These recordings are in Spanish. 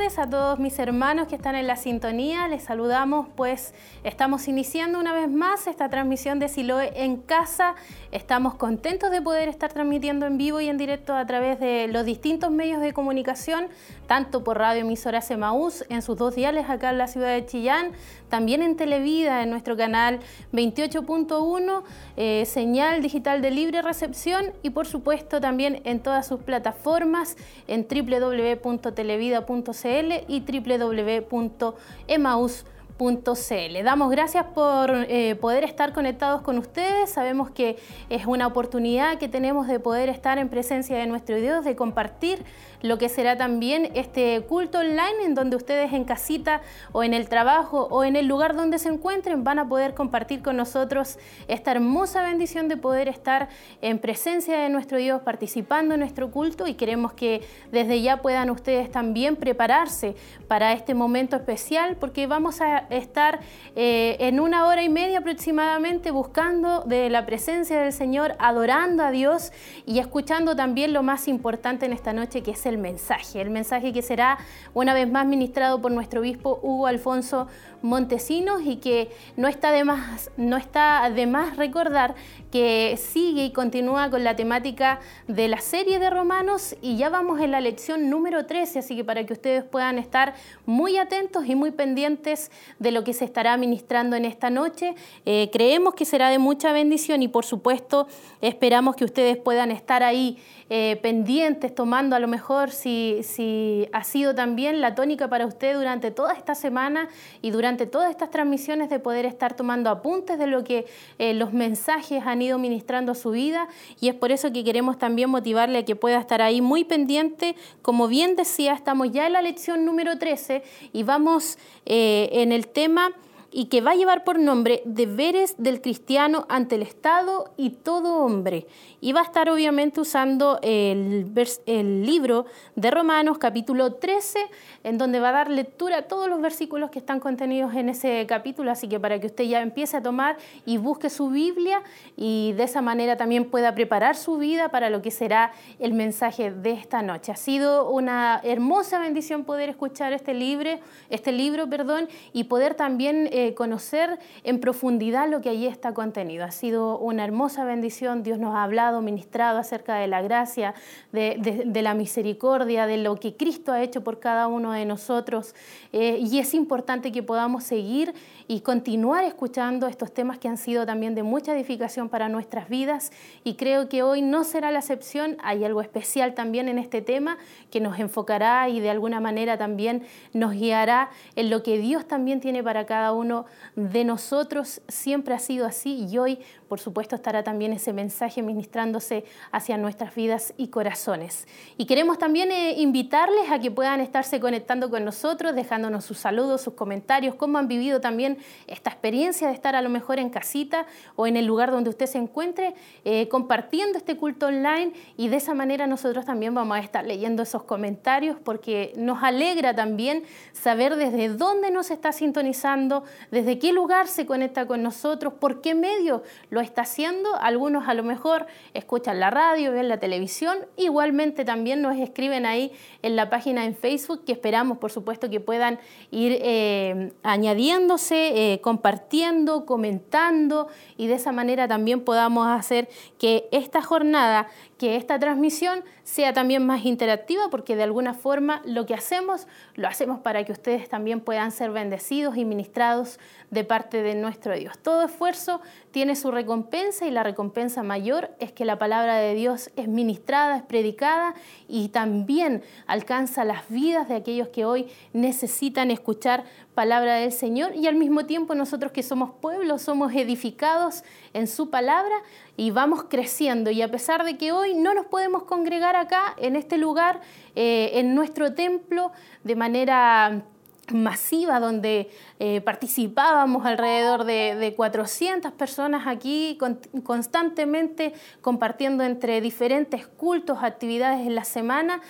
a todos mis hermanos que están en la sintonía. Les saludamos, pues estamos iniciando una vez más esta transmisión de Siloe en casa. Estamos contentos de poder estar transmitiendo en vivo y en directo a través de los distintos medios de comunicación, tanto por radio emisora en sus dos diales acá en la ciudad de Chillán, también en Televida en nuestro canal 28.1, eh, señal digital de libre recepción y por supuesto también en todas sus plataformas en www.televida.cl y www.emaus.com le Damos gracias por eh, poder estar conectados con ustedes. Sabemos que es una oportunidad que tenemos de poder estar en presencia de nuestro Dios, de compartir lo que será también este culto online en donde ustedes en casita o en el trabajo o en el lugar donde se encuentren van a poder compartir con nosotros esta hermosa bendición de poder estar en presencia de nuestro Dios participando en nuestro culto y queremos que desde ya puedan ustedes también prepararse para este momento especial porque vamos a estar eh, en una hora y media aproximadamente buscando de la presencia del Señor, adorando a Dios y escuchando también lo más importante en esta noche, que es el mensaje. El mensaje que será una vez más ministrado por nuestro obispo Hugo Alfonso Montesinos y que no está de más, no está de más recordar que sigue y continúa con la temática de la serie de Romanos y ya vamos en la lección número 13, así que para que ustedes puedan estar muy atentos y muy pendientes de lo que se estará ministrando en esta noche. Eh, creemos que será de mucha bendición y por supuesto esperamos que ustedes puedan estar ahí eh, pendientes, tomando a lo mejor si, si ha sido también la tónica para usted durante toda esta semana y durante todas estas transmisiones de poder estar tomando apuntes de lo que eh, los mensajes han ido ministrando a su vida y es por eso que queremos también motivarle a que pueda estar ahí muy pendiente. Como bien decía, estamos ya en la lección número 13 y vamos eh, en el tema y que va a llevar por nombre Deberes del Cristiano ante el Estado y todo hombre. Y va a estar obviamente usando el, el libro de Romanos capítulo 13, en donde va a dar lectura a todos los versículos que están contenidos en ese capítulo, así que para que usted ya empiece a tomar y busque su Biblia y de esa manera también pueda preparar su vida para lo que será el mensaje de esta noche. Ha sido una hermosa bendición poder escuchar este libro, este libro perdón, y poder también... Eh, conocer en profundidad lo que allí está contenido. Ha sido una hermosa bendición. Dios nos ha hablado, ministrado acerca de la gracia, de, la misericordia, de lo que Cristo ha hecho por cada uno de nosotros. Eh, y es importante que podamos seguir y continuar escuchando estos temas que han sido también de mucha edificación para nuestras vidas. Y creo que hoy no será la excepción. Hay algo especial también en este tema que nos enfocará y de alguna manera también nos guiará en lo que Dios también tiene para cada uno de nosotros siempre ha sido así y hoy, por supuesto, estará también ese mensaje ministrándose hacia nuestras vidas y corazones. Y queremos también eh, invitarles a que puedan estarse conectando con nosotros, dejándonos sus saludos, sus comentarios, cómo han vivido también esta experiencia de estar a lo mejor en casita o en el lugar donde usted se encuentre, eh, compartiendo este culto online y de esa manera nosotros también vamos a estar leyendo esos comentarios porque nos alegra también saber desde dónde nos está sintonizando, desde qué lugar se conecta con nosotros, por qué medio lo está haciendo. Algunos a lo mejor escuchan la radio, ven la televisión, igualmente también nos escriben ahí en la página en Facebook, que esperamos por supuesto que puedan ir eh, añadiéndose, eh, compartiendo, comentando y de esa manera también podamos hacer que esta jornada que esta transmisión sea también más interactiva porque de alguna forma lo que hacemos lo hacemos para que ustedes también puedan ser bendecidos y ministrados de parte de nuestro Dios. Todo esfuerzo tiene su recompensa y la recompensa mayor es que la palabra de Dios es ministrada, es predicada y también alcanza las vidas de aquellos que hoy necesitan escuchar palabra del Señor y al mismo tiempo nosotros que somos pueblos somos edificados en su palabra y vamos creciendo. Y a pesar de que hoy no nos podemos congregar acá, en este lugar, eh, en nuestro templo, de manera masiva donde eh, participábamos alrededor de, 400 personas aquí constantemente compartiendo entre diferentes cultos, actividades en la semana,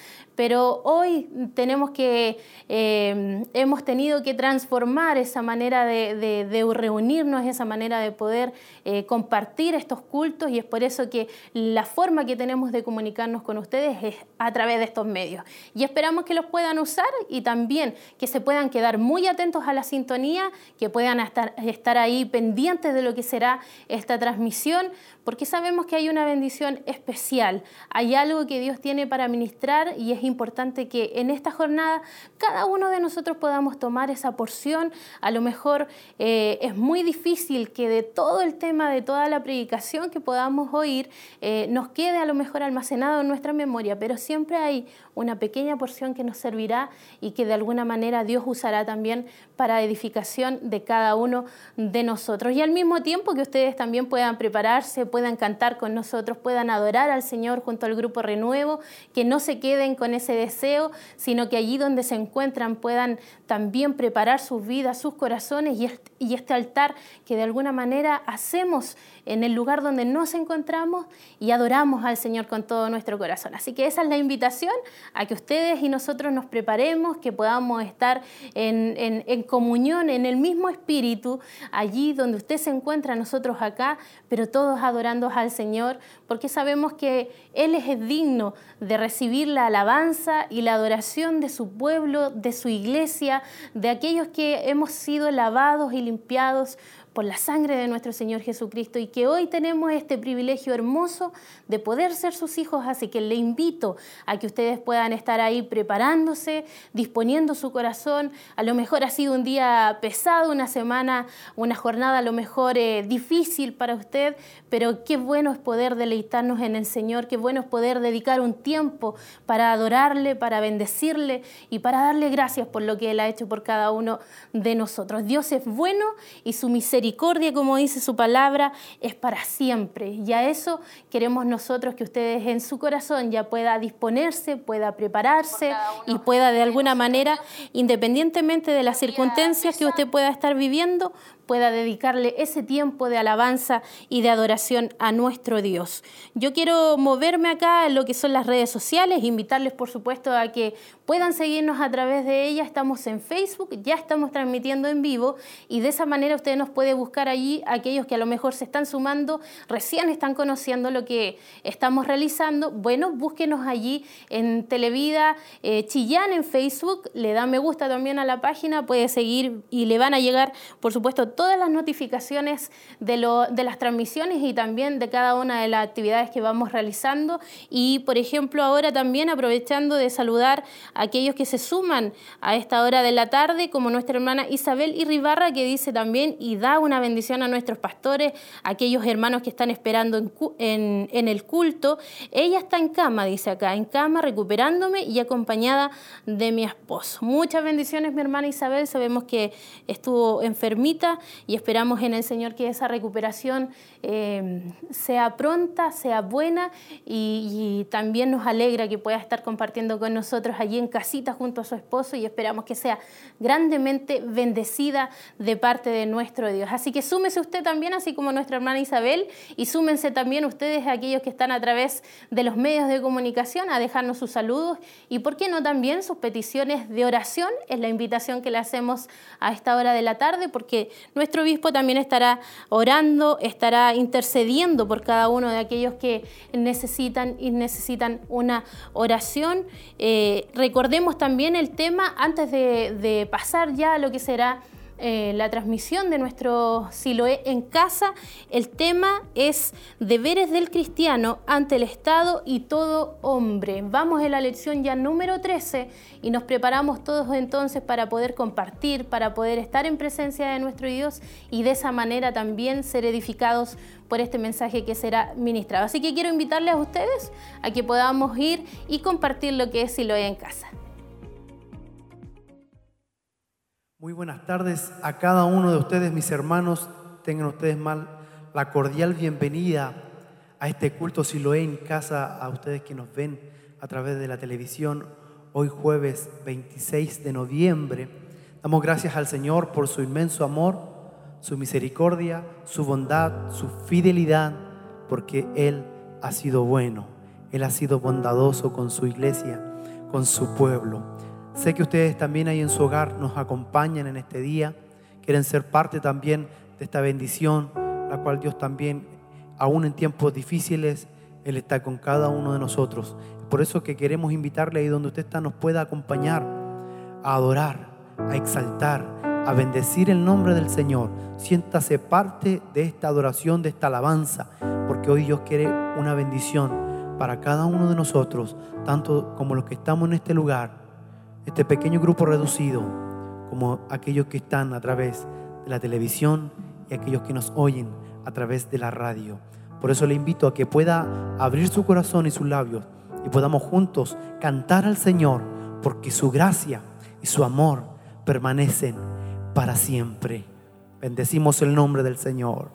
pero hoy tenemos que, eh, hemos tenido que transformar esa manera de, reunirnos, esa manera de poder eh, compartir estos cultos y es por eso que la forma que tenemos de comunicarnos con ustedes es a través de estos medios. Y esperamos que los puedan usar y también que se puedan quedar muy atentos a la sintonía, que puedan estar, estar ahí pendientes de lo que será esta transmisión, porque sabemos que hay una bendición especial, hay algo que Dios tiene para ministrar y es importante que en esta jornada cada uno de nosotros podamos tomar esa porción. A lo mejor eh, es muy difícil que de todo el tema, de toda la predicación que podamos oír, eh, nos quede a lo mejor almacenado en nuestra memoria, pero siempre hay una pequeña porción que nos servirá y que de alguna manera Dios usará también para edificación de cada uno de nosotros. Y al mismo tiempo que ustedes también puedan prepararse, puedan cantar con nosotros, puedan adorar al Señor junto al grupo Renuevo, que no se queden con ese deseo, sino que allí donde se encuentran puedan también preparar sus vidas, sus corazones y este altar que de alguna manera hacemos en el lugar donde nos encontramos y adoramos al Señor con todo nuestro corazón. Así que esa es la invitación a que ustedes y nosotros nos preparemos, que podamos estar en, comunión, en el mismo espíritu, allí donde usted se encuentra, nosotros acá, pero todos adorando al Señor, porque sabemos que Él es digno de recibir la alabanza y la adoración de su pueblo, de su iglesia, de aquellos que hemos sido lavados y limpiados por la sangre de nuestro Señor Jesucristo y que hoy tenemos este privilegio hermoso de poder ser sus hijos, así que le invito a que ustedes puedan estar ahí preparándose, disponiendo su corazón. A lo mejor ha sido un día pesado, una semana, una jornada a lo mejor eh, difícil para usted, pero qué bueno es poder deleitarnos en el Señor, qué bueno es poder dedicar un tiempo para adorarle, para bendecirle y para darle gracias por lo que Él ha hecho por cada uno de nosotros. Dios es bueno y su misericordia misericordia, como dice su palabra, es para siempre. Y a eso queremos nosotros que ustedes en su corazón ya pueda disponerse, pueda prepararse y pueda de alguna manera, independientemente de las circunstancias que usted pueda estar viviendo, pueda dedicarle ese tiempo de alabanza y de adoración a nuestro Dios. Yo quiero moverme acá en lo que son las redes sociales, invitarles por supuesto a que puedan seguirnos a través de ella. Estamos en Facebook, ya estamos transmitiendo en vivo y de esa manera usted nos puede buscar allí aquellos que a lo mejor se están sumando, recién están conociendo lo que estamos realizando. Bueno, búsquenos allí en Televida eh, Chillán en Facebook, le da me gusta también a la página, puede seguir y le van a llegar, por supuesto, todas las notificaciones de, lo, de las transmisiones y también de cada una de las actividades que vamos realizando. Y, por ejemplo, ahora también aprovechando de saludar aquellos que se suman a esta hora de la tarde, como nuestra hermana Isabel Irribarra, que dice también y da una bendición a nuestros pastores, aquellos hermanos que están esperando en, el culto. Ella está en cama, dice acá, en cama, recuperándome y acompañada de mi esposo. Muchas bendiciones, mi hermana Isabel. Sabemos que estuvo enfermita y esperamos en el Señor que esa recuperación eh, sea pronta, sea buena y, también nos alegra que pueda estar compartiendo con nosotros allí en casita junto a su esposo y esperamos que sea grandemente bendecida de parte de nuestro Dios. Así que súmese usted también, así como nuestra hermana Isabel, y súmense también ustedes, aquellos que están a través de los medios de comunicación, a dejarnos sus saludos y, ¿por qué no también sus peticiones de oración? Es la invitación que le hacemos a esta hora de la tarde, porque nuestro obispo también estará orando, estará intercediendo por cada uno de aquellos que necesitan y necesitan una oración. Eh, recordemos también el tema antes de, de pasar ya a lo que será eh, la transmisión de nuestro Siloé en casa. El tema es deberes del cristiano ante el Estado y todo hombre. Vamos en la lección ya número 13 y nos preparamos todos entonces para poder compartir, para poder estar en presencia de nuestro Dios y de esa manera también ser edificados por este mensaje que será ministrado. Así que quiero invitarles a ustedes a que podamos ir y compartir lo que es Siloé en casa. Muy buenas tardes a cada uno de ustedes, mis hermanos. Tengan ustedes mal la cordial bienvenida a este culto Siloé en casa, a ustedes que nos ven a través de la televisión hoy jueves 26 de noviembre. Damos gracias al Señor por su inmenso amor, su misericordia, su bondad, su fidelidad, porque Él ha sido bueno, Él ha sido bondadoso con su iglesia con su pueblo. Sé que ustedes también ahí en su hogar nos acompañan en este día, quieren ser parte también de esta bendición, la cual Dios también, aún en tiempos difíciles, Él está con cada uno de nosotros. Por eso que queremos invitarle ahí donde usted está, nos pueda acompañar a adorar, a exaltar, a bendecir el nombre del Señor. Siéntase parte de esta adoración, de esta alabanza, porque hoy Dios quiere una bendición para cada uno de nosotros, tanto como los que estamos en este lugar, este pequeño grupo reducido, como aquellos que están a través de la televisión y aquellos que nos oyen a través de la radio. Por eso le invito a que pueda abrir su corazón y sus labios y podamos juntos cantar al Señor, porque su gracia y su amor permanecen para siempre. Bendecimos el nombre del Señor.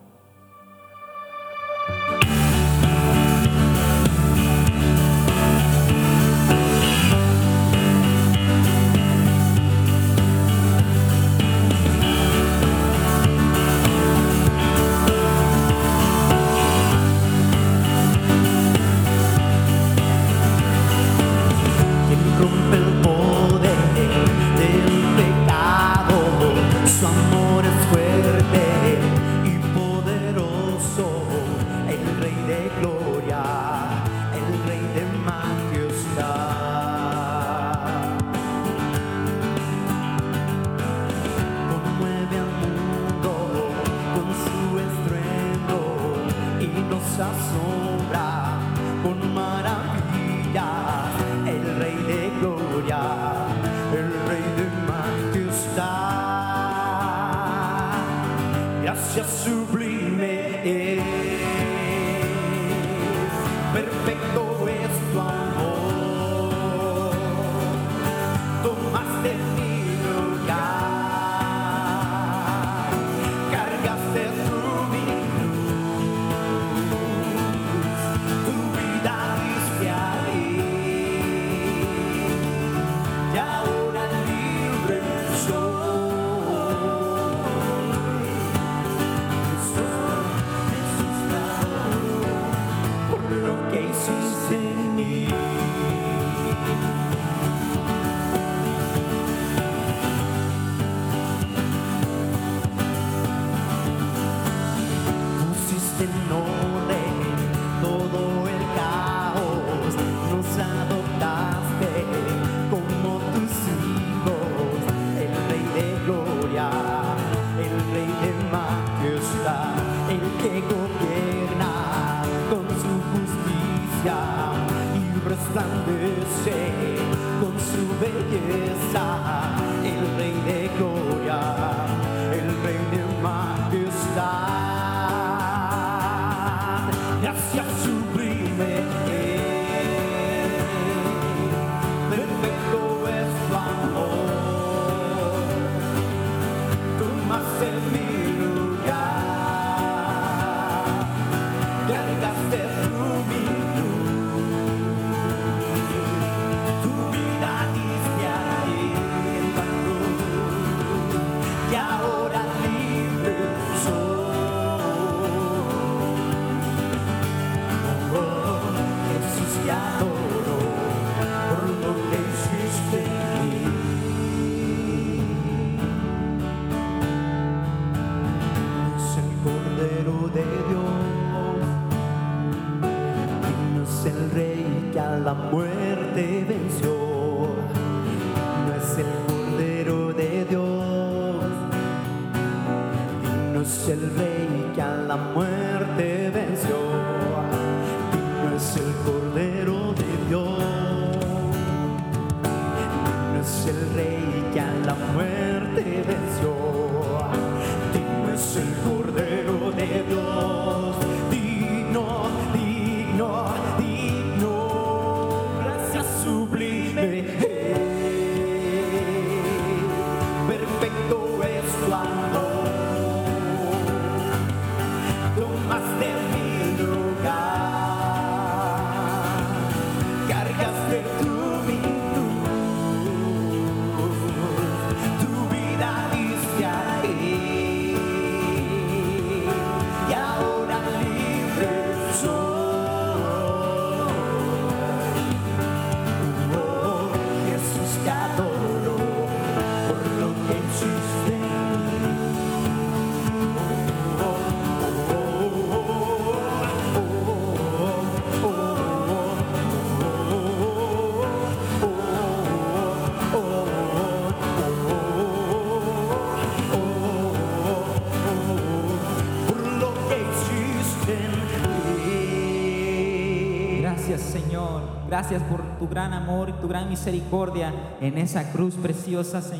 Amor tu gran misericordia en esa cruz preciosa, Señor.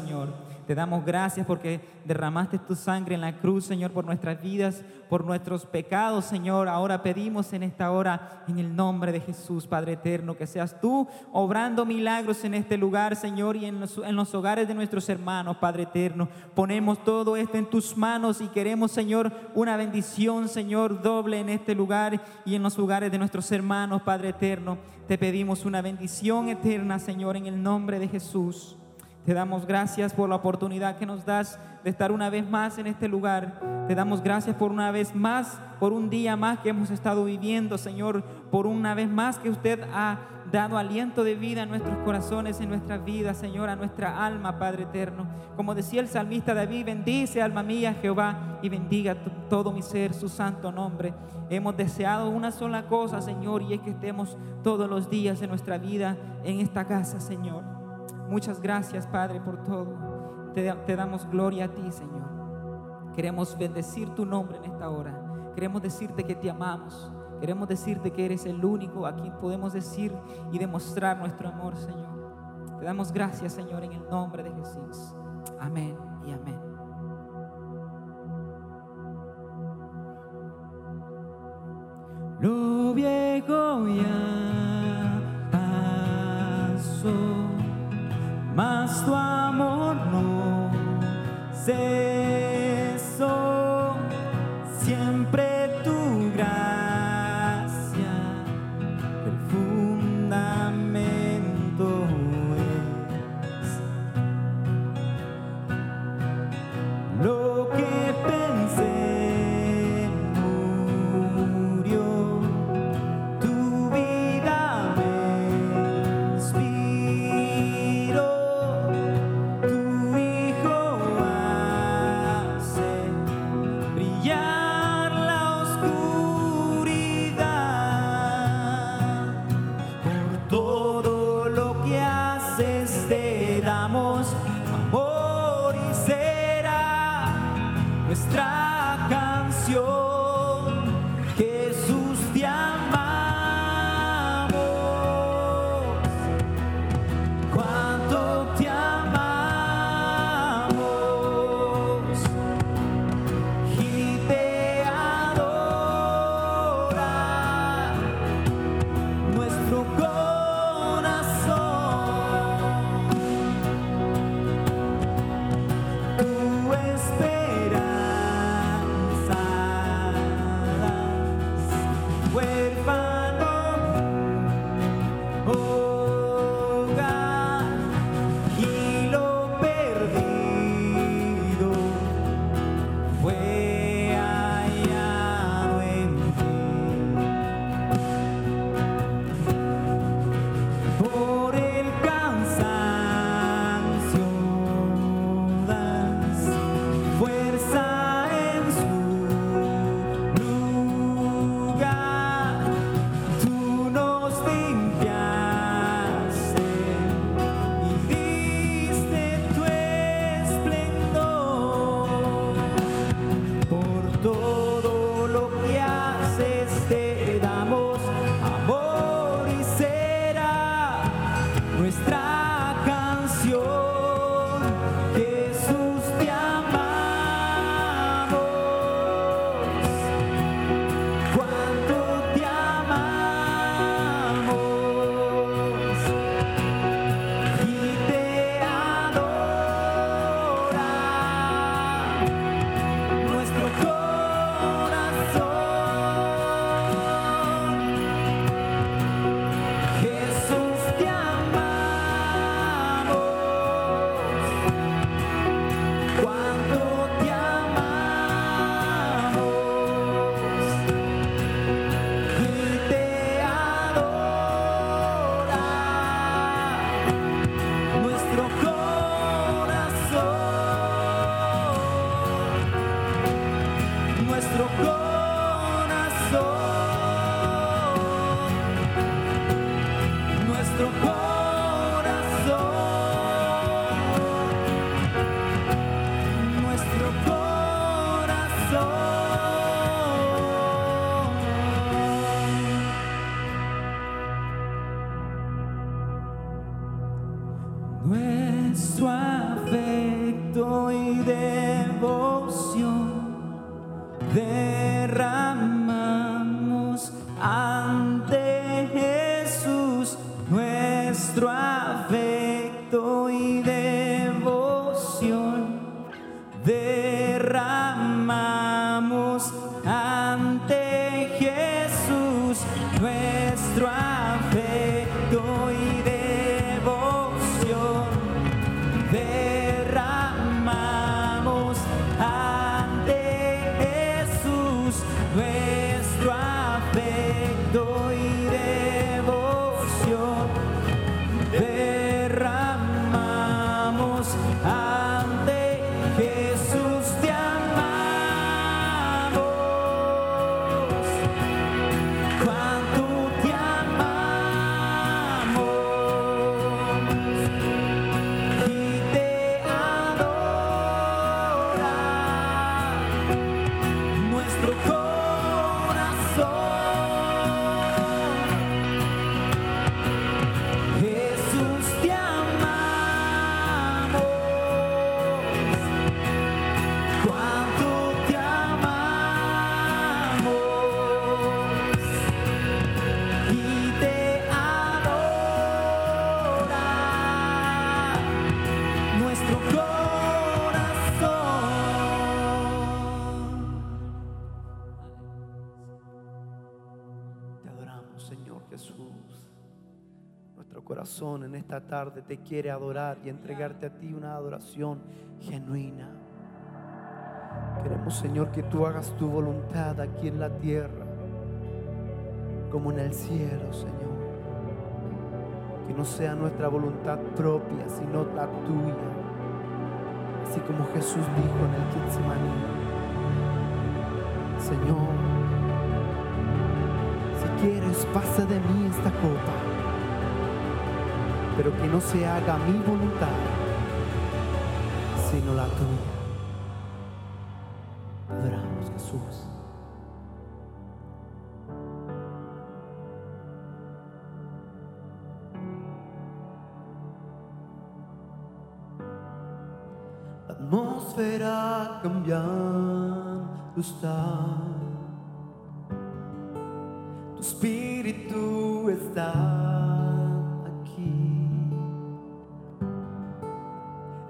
Damos gracias porque derramaste tu sangre en la cruz, Señor, por nuestras vidas, por nuestros pecados, Señor. Ahora pedimos en esta hora, en el nombre de Jesús, Padre eterno, que seas tú obrando milagros en este lugar, Señor, y en los, en los hogares de nuestros hermanos, Padre eterno. Ponemos todo esto en tus manos y queremos, Señor, una bendición, Señor, doble en este lugar y en los lugares de nuestros hermanos, Padre eterno. Te pedimos una bendición eterna, Señor, en el nombre de Jesús. Te damos gracias por la oportunidad que nos das de estar una vez más en este lugar. Te damos gracias por una vez más, por un día más que hemos estado viviendo, Señor, por una vez más que usted ha dado aliento de vida en nuestros corazones, en nuestras vidas, Señor, a nuestra alma, Padre eterno. Como decía el salmista David, bendice alma mía Jehová y bendiga todo mi ser, su santo nombre. Hemos deseado una sola cosa, Señor, y es que estemos todos los días de nuestra vida en esta casa, Señor. Muchas gracias, Padre, por todo. Te, damos gloria a ti, Señor. Queremos bendecir tu nombre en esta hora. Queremos decirte que te amamos. Queremos decirte que eres el único a quien podemos decir y demostrar nuestro amor, Señor. Te damos gracias, Señor, en el nombre de Jesús. Amén y amén. Lo viejo ya pasó mas tu amor no cesó, esta tarde te quiere adorar y entregarte a ti una adoración genuina. Queremos, Señor, que tú hagas tu voluntad aquí en la tierra, como en el cielo, Señor. Que no sea nuestra voluntad propia, sino la tuya. Así como Jesús dijo en el Getsemaní. Señor, si quieres, pasa de mí esta copa, pero que no se haga mi voluntad, sino la tuya. Adoramos, Jesús. La atmósfera cambiando está.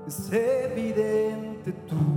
Es evidente tu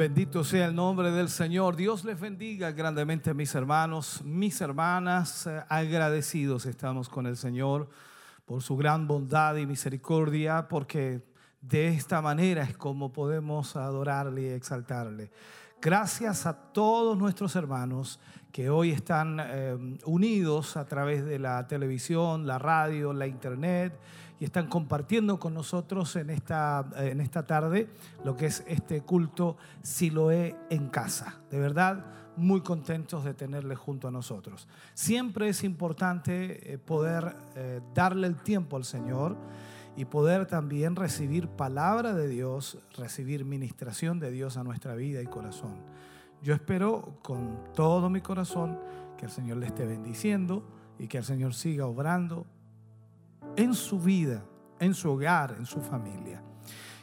Bendito sea el nombre del Señor. Dios les bendiga grandemente mis hermanos, mis hermanas. Eh, agradecidos estamos con el Señor por su gran bondad y misericordia, porque de esta manera es como podemos adorarle y exaltarle. Gracias a todos nuestros hermanos que hoy están eh, unidos a través de la televisión, la radio, la internet y están compartiendo con nosotros en esta, en esta tarde lo que es este culto Siloé en casa. De verdad, muy contentos de tenerle junto a nosotros. Siempre es importante eh, poder eh, darle el tiempo al Señor y poder también recibir palabra de Dios, recibir ministración de Dios a nuestra vida y corazón. Yo espero con todo mi corazón que el Señor le esté bendiciendo y que el Señor siga obrando en su vida, en su hogar, en su familia.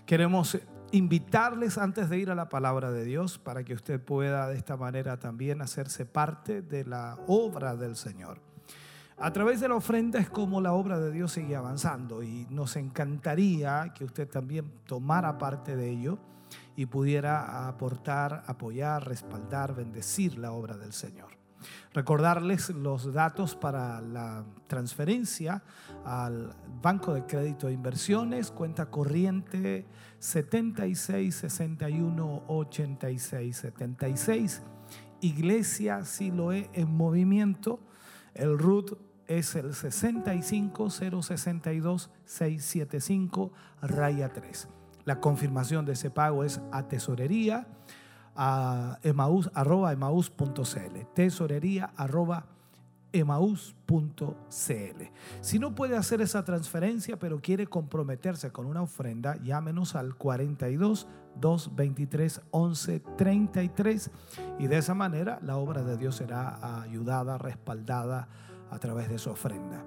Queremos invitarles antes de ir a la palabra de Dios para que usted pueda de esta manera también hacerse parte de la obra del Señor. A través de la ofrenda es como la obra de Dios sigue avanzando y nos encantaría que usted también tomara parte de ello y pudiera aportar, apoyar, respaldar, bendecir la obra del Señor. Recordarles los datos para la transferencia al Banco de Crédito e Inversiones, cuenta corriente 76 61 86 76. Iglesia Siloé en movimiento. El RUT es el 65062 675 raya 3. La confirmación de ese pago es a tesorería a emaús, arroba. Tesorería arroba emaús.cl. Si no puede hacer esa transferencia, pero quiere comprometerse con una ofrenda, llámenos al 42 223 11 33 y de esa manera la obra de Dios será ayudada, respaldada a través de su ofrenda.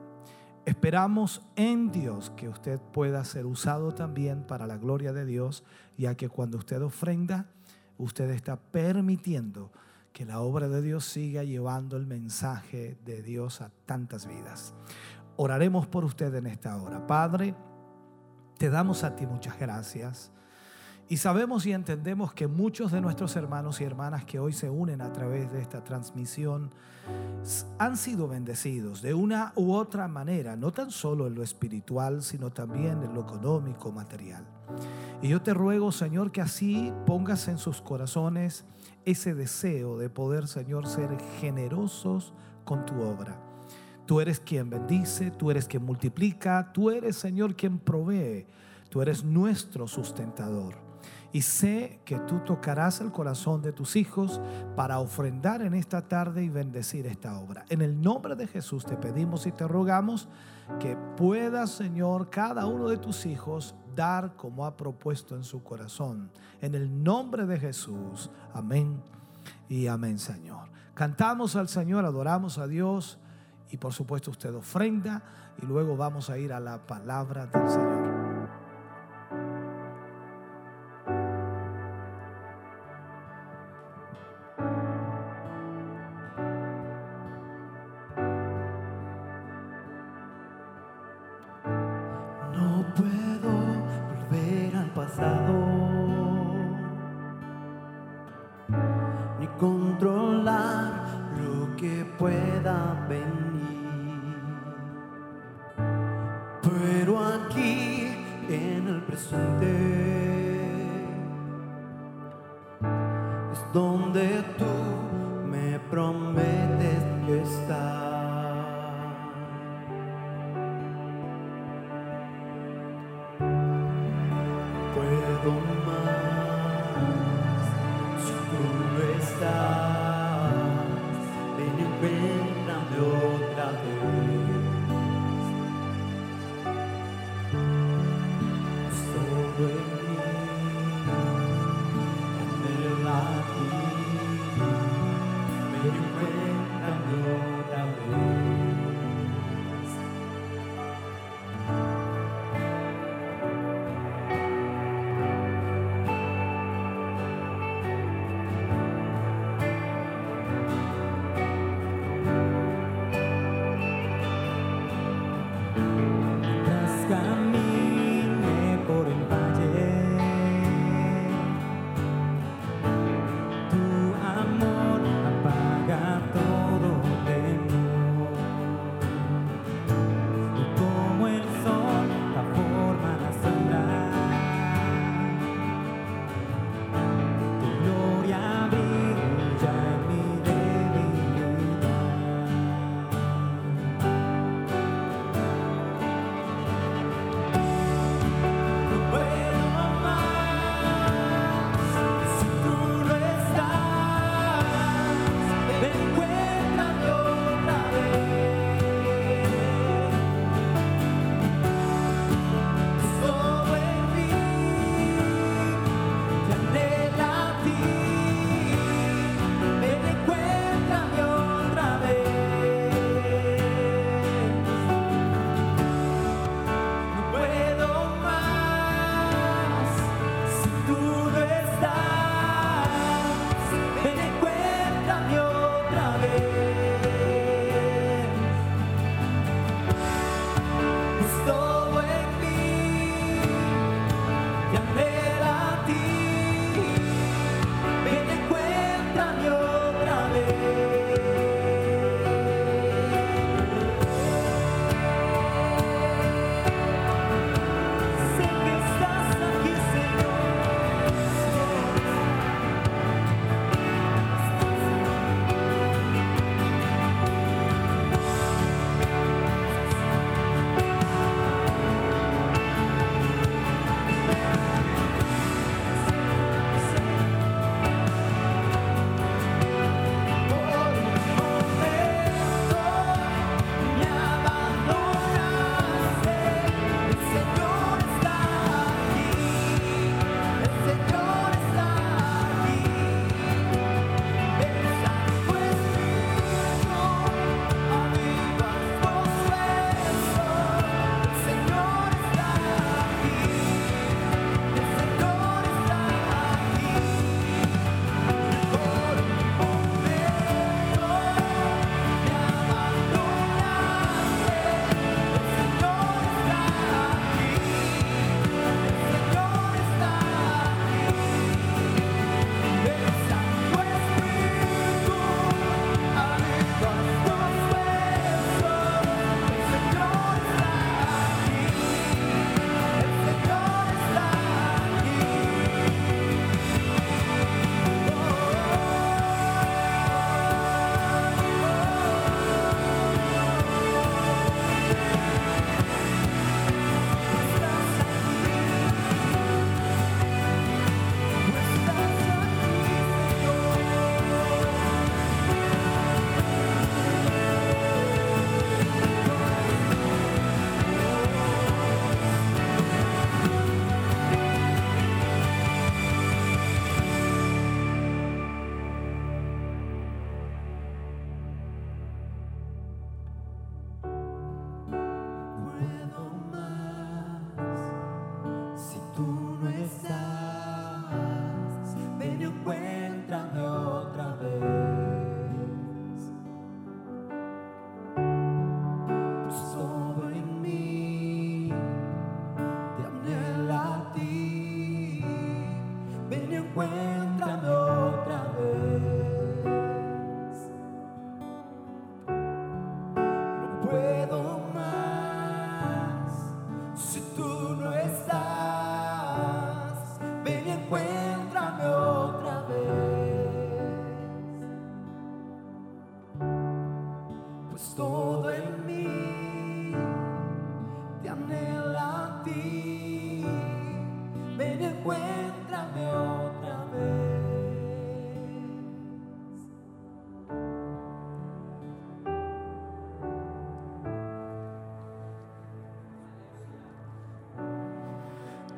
Esperamos en Dios que usted pueda ser usado también para la gloria de Dios, ya que cuando usted ofrenda, usted está permitiendo que la obra de Dios siga llevando el mensaje de Dios a tantas vidas. Oraremos por usted en esta hora. Padre, te damos a ti muchas gracias. Y sabemos y entendemos que muchos de nuestros hermanos y hermanas que hoy se unen a través de esta transmisión han sido bendecidos de una u otra manera, no tan solo en lo espiritual, sino también en lo económico, material. Y yo te ruego, Señor, que así pongas en sus corazones ese deseo de poder, Señor, ser generosos con tu obra. Tú eres quien bendice, tú eres quien multiplica, tú eres, Señor, quien provee, tú eres nuestro sustentador. Y sé que tú tocarás el corazón de tus hijos para ofrendar en esta tarde y bendecir esta obra. En el nombre de Jesús te pedimos y te rogamos que puedas, Señor, cada uno de tus hijos dar como ha propuesto en su corazón. En el nombre de Jesús. Amén y amén, Señor. Cantamos al Señor, adoramos a Dios y por supuesto usted ofrenda y luego vamos a ir a la palabra del Señor.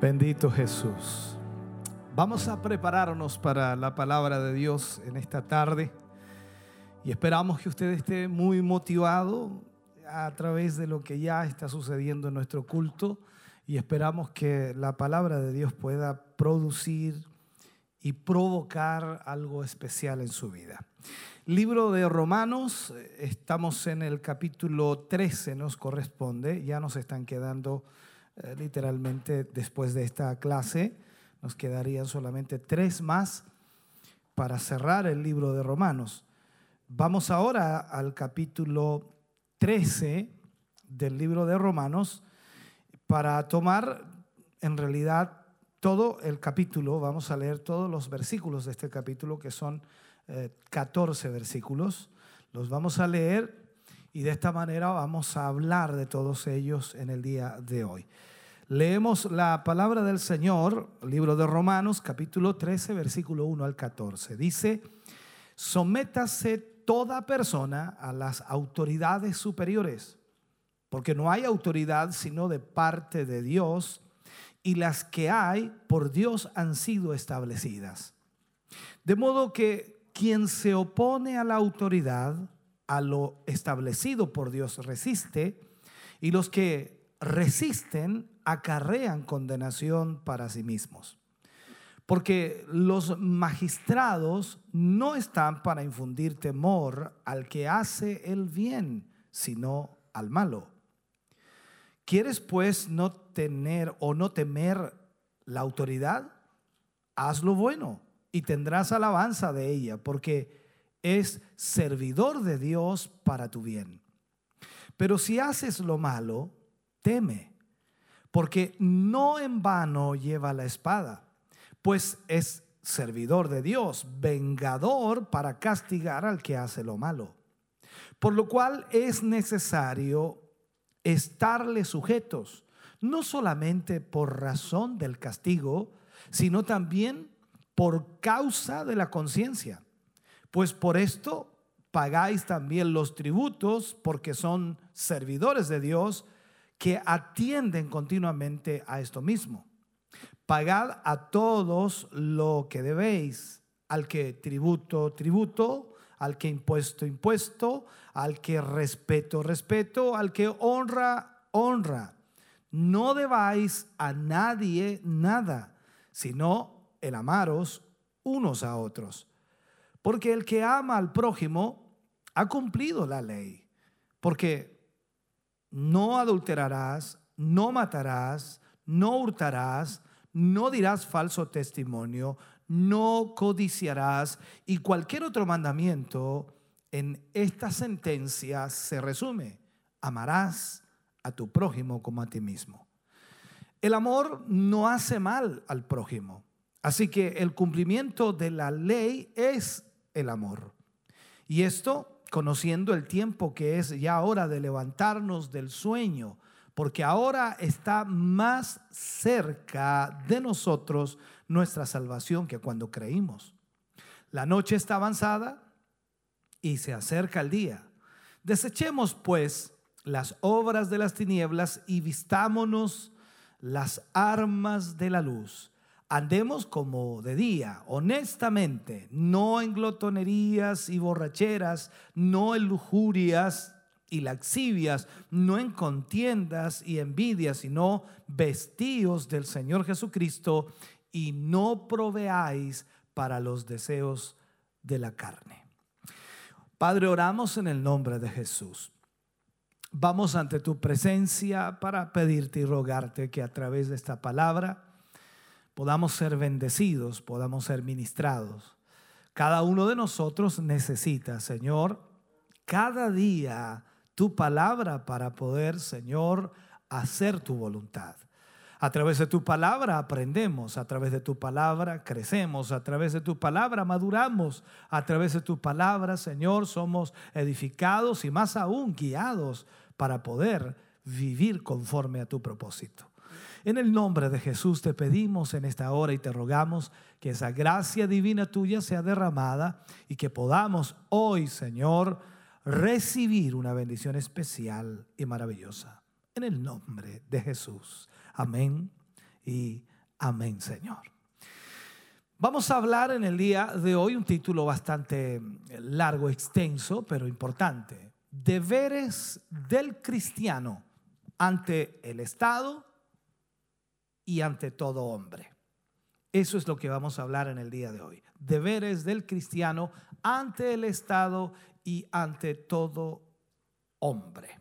Bendito Jesús. Vamos a prepararnos para la palabra de Dios en esta tarde y esperamos que usted esté muy motivado a través de lo que ya está sucediendo en nuestro culto y esperamos que la palabra de Dios pueda producir y provocar algo especial en su vida. Libro de Romanos, eh, estamos en el capítulo 13, nos corresponde, ya nos están quedando eh, literalmente después de esta clase, nos quedarían solamente tres más para cerrar el libro de Romanos. Vamos ahora al capítulo 13 del libro de Romanos para tomar en realidad todo el capítulo, vamos a leer todos los versículos de este capítulo, que son eh, 14 versículos, los vamos a leer y de esta manera vamos a hablar de todos ellos en el día de hoy. Leemos la palabra del Señor, libro de Romanos, capítulo 13, versículo 1 al 14. Dice, sométase toda persona a las autoridades superiores, porque no hay autoridad sino de parte de Dios, y las que hay por Dios han sido establecidas. De modo que quien se opone a la autoridad, a lo establecido por Dios, resiste, y los que resisten acarrean condenación para sí mismos. Porque los magistrados no están para infundir temor al que hace el bien, sino al malo. ¿Quieres pues no tener o no temer la autoridad? Haz lo bueno y tendrás alabanza de ella, porque es servidor de Dios para tu bien. Pero si haces lo malo, teme, porque no en vano lleva la espada, pues es servidor de Dios, vengador para castigar al que hace lo malo. Por lo cual es necesario estarle sujetos, no solamente por razón del castigo, sino también por causa de la conciencia. Pues por esto pagáis también los tributos, porque son servidores de Dios que atienden continuamente a esto mismo. Pagad a todos lo que debéis, al que tributo, tributo, al que impuesto, impuesto, al que respeto, respeto, al que honra, honra. No debáis a nadie nada, sino el amaros unos a otros. Porque el que ama al prójimo ha cumplido la ley. Porque no adulterarás, no matarás, no hurtarás, no dirás falso testimonio, no codiciarás y cualquier otro mandamiento en esta sentencia se resume, amarás a tu prójimo como a ti mismo. El amor no hace mal al prójimo, así que el cumplimiento de la ley es el amor. Y esto conociendo el tiempo que es ya hora de levantarnos del sueño, porque ahora está más cerca de nosotros nuestra salvación que cuando creímos. La noche está avanzada y se acerca el día. Desechemos pues las obras de las tinieblas y vistámonos las armas de la luz andemos como de día, honestamente, no en glotonerías y borracheras, no en lujurias y laxivias, no en contiendas y envidias, sino vestíos del Señor Jesucristo y no proveáis para los deseos de la carne. Padre, oramos en el nombre de Jesús. Vamos ante tu presencia para pedirte y rogarte que a través de esta palabra, podamos ser bendecidos, podamos ser ministrados. Cada uno de nosotros necesita, Señor, cada día tu palabra para poder, Señor, hacer tu voluntad. A través de tu palabra aprendemos, a través de tu palabra crecemos, a través de tu palabra maduramos, a través de tu palabra, Señor, somos edificados y más aún guiados para poder vivir conforme a tu propósito. En el nombre de Jesús te pedimos en esta hora y te rogamos que esa gracia divina tuya sea derramada y que podamos hoy, Señor, recibir una bendición especial y maravillosa. En el nombre de Jesús. Amén y amén, Señor. Vamos a hablar en el día de hoy un título bastante largo, extenso, pero importante. Deberes del cristiano ante el Estado y ante todo hombre. Eso es lo que vamos a hablar en el día de hoy. Deberes del cristiano ante el Estado y ante todo hombre.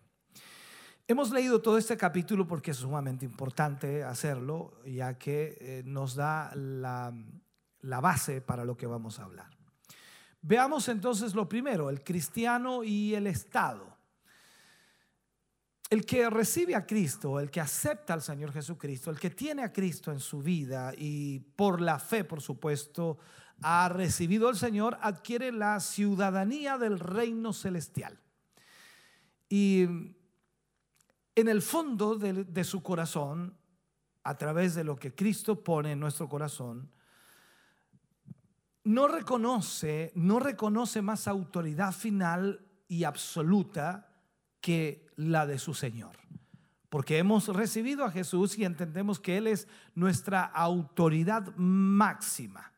Hemos leído todo este capítulo porque es sumamente importante hacerlo, ya que eh, nos da la, la base para lo que vamos a hablar. Veamos entonces lo primero, el cristiano y el Estado. El que recibe a Cristo, el que acepta al Señor Jesucristo, el que tiene a Cristo en su vida y por la fe, por supuesto, ha recibido al Señor, adquiere la ciudadanía del reino celestial. Y en el fondo de, su corazón, a través de lo que Cristo pone en nuestro corazón, no reconoce, no reconoce más autoridad final y absoluta que la de su Señor. Porque hemos recibido a Jesús y entendemos que Él es nuestra autoridad máxima.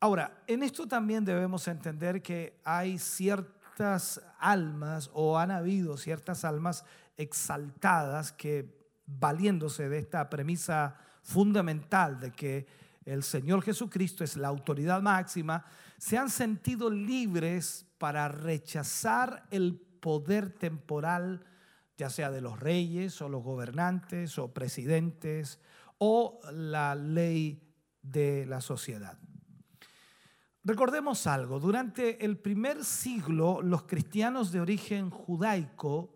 Ahora, en esto también debemos entender que hay ciertas almas o han habido ciertas almas exaltadas que, valiéndose de esta premisa fundamental de que el Señor Jesucristo es la autoridad máxima, se han sentido libres para rechazar el poder temporal, ya sea de los reyes o los gobernantes o presidentes o la ley de la sociedad. Recordemos algo, durante el primer siglo los cristianos de origen judaico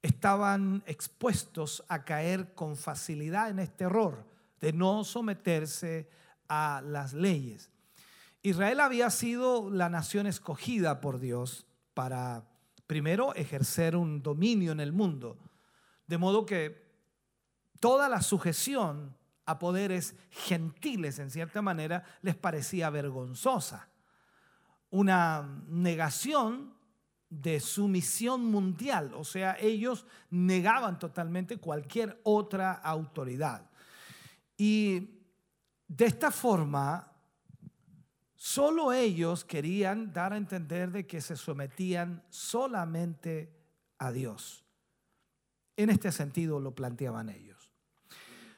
estaban expuestos a caer con facilidad en este error de no someterse a las leyes. Israel había sido la nación escogida por Dios para primero ejercer un dominio en el mundo, de modo que toda la sujeción a poderes gentiles, en cierta manera, les parecía vergonzosa. Una negación de su misión mundial, o sea, ellos negaban totalmente cualquier otra autoridad. Y de esta forma, solo ellos querían dar a entender de que se sometían solamente a Dios. En este sentido lo planteaban ellos.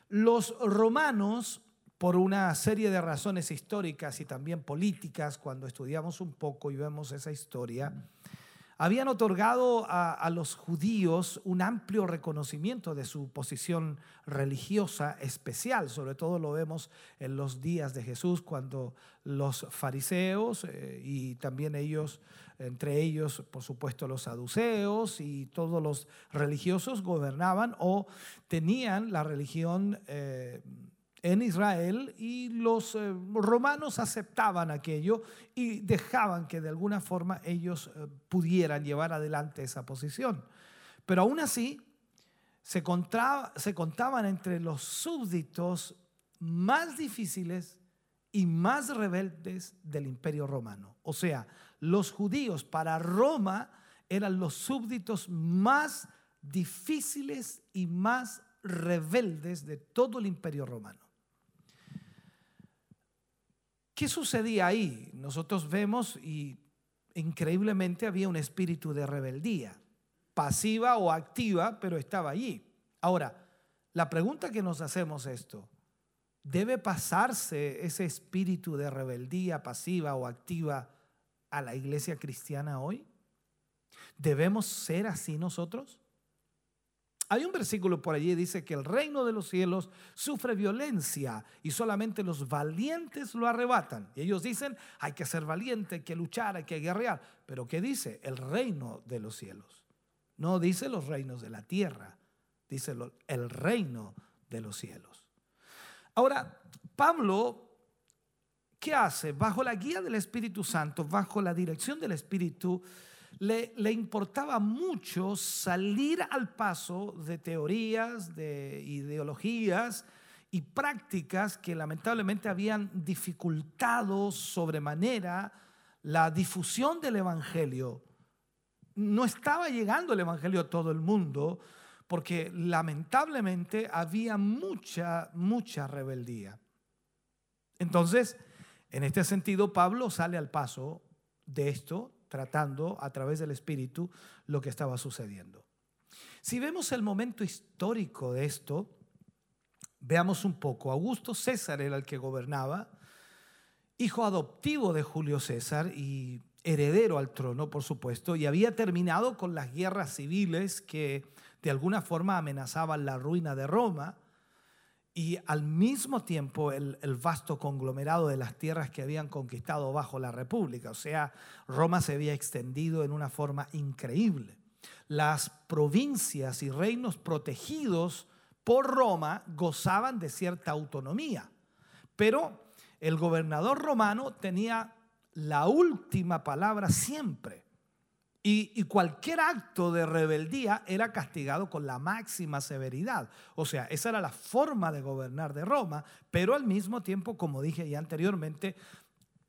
Los romanos por una serie de razones históricas y también políticas, cuando estudiamos un poco y vemos esa historia, habían otorgado a, los judíos un amplio reconocimiento de su posición religiosa especial. Sobre todo lo vemos en los días de Jesús, cuando los fariseos eh, y también ellos, entre ellos, por supuesto, los saduceos y todos los religiosos gobernaban o tenían la religión. Eh, en Israel y los eh, romanos aceptaban aquello y dejaban que de alguna forma ellos eh, pudieran llevar adelante esa posición. Pero aún así, se, se contaban entre los súbditos más difíciles y más rebeldes del imperio romano. O sea, los judíos para Roma eran los súbditos más difíciles y más rebeldes de todo el imperio romano. ¿Qué sucedía ahí? Nosotros vemos y increíblemente había un espíritu de rebeldía, pasiva o activa, pero estaba allí. Ahora, la pregunta que nos hacemos es esto, ¿debe pasarse ese espíritu de rebeldía pasiva o activa a la iglesia cristiana hoy? ¿Debemos ser así nosotros? Hay un versículo por allí dice que el reino de los cielos sufre violencia y solamente los valientes lo arrebatan. Y ellos dicen, hay que ser valiente, hay que luchar, hay que guerrear. Pero ¿qué dice? El reino de los cielos. No dice los reinos de la tierra, dice el reino de los cielos. Ahora, Pablo, ¿qué hace? Bajo la guía del Espíritu Santo, bajo la dirección del Espíritu, le, importaba mucho salir al paso de teorías, de ideologías y prácticas que lamentablemente habían dificultado sobremanera la difusión del Evangelio. No estaba llegando el Evangelio a todo el mundo porque lamentablemente había mucha, mucha rebeldía. Entonces, en este sentido, Pablo sale al paso de esto, tratando a través del Espíritu lo que estaba sucediendo. Si vemos el momento histórico de esto, veamos un poco. Augusto César era el que gobernaba, hijo adoptivo de Julio César y heredero al trono, por supuesto, y había terminado con las guerras civiles que de alguna forma amenazaban la ruina de Roma y al mismo tiempo el, vasto conglomerado de las tierras que habían conquistado bajo la República. O sea, Roma se había extendido en una forma increíble. Las provincias y reinos protegidos por Roma gozaban de cierta autonomía, pero el gobernador romano tenía la última palabra siempre. Y, cualquier acto de rebeldía era castigado con la máxima severidad. O sea, esa era la forma de gobernar de Roma, pero al mismo tiempo, como dije ya anteriormente,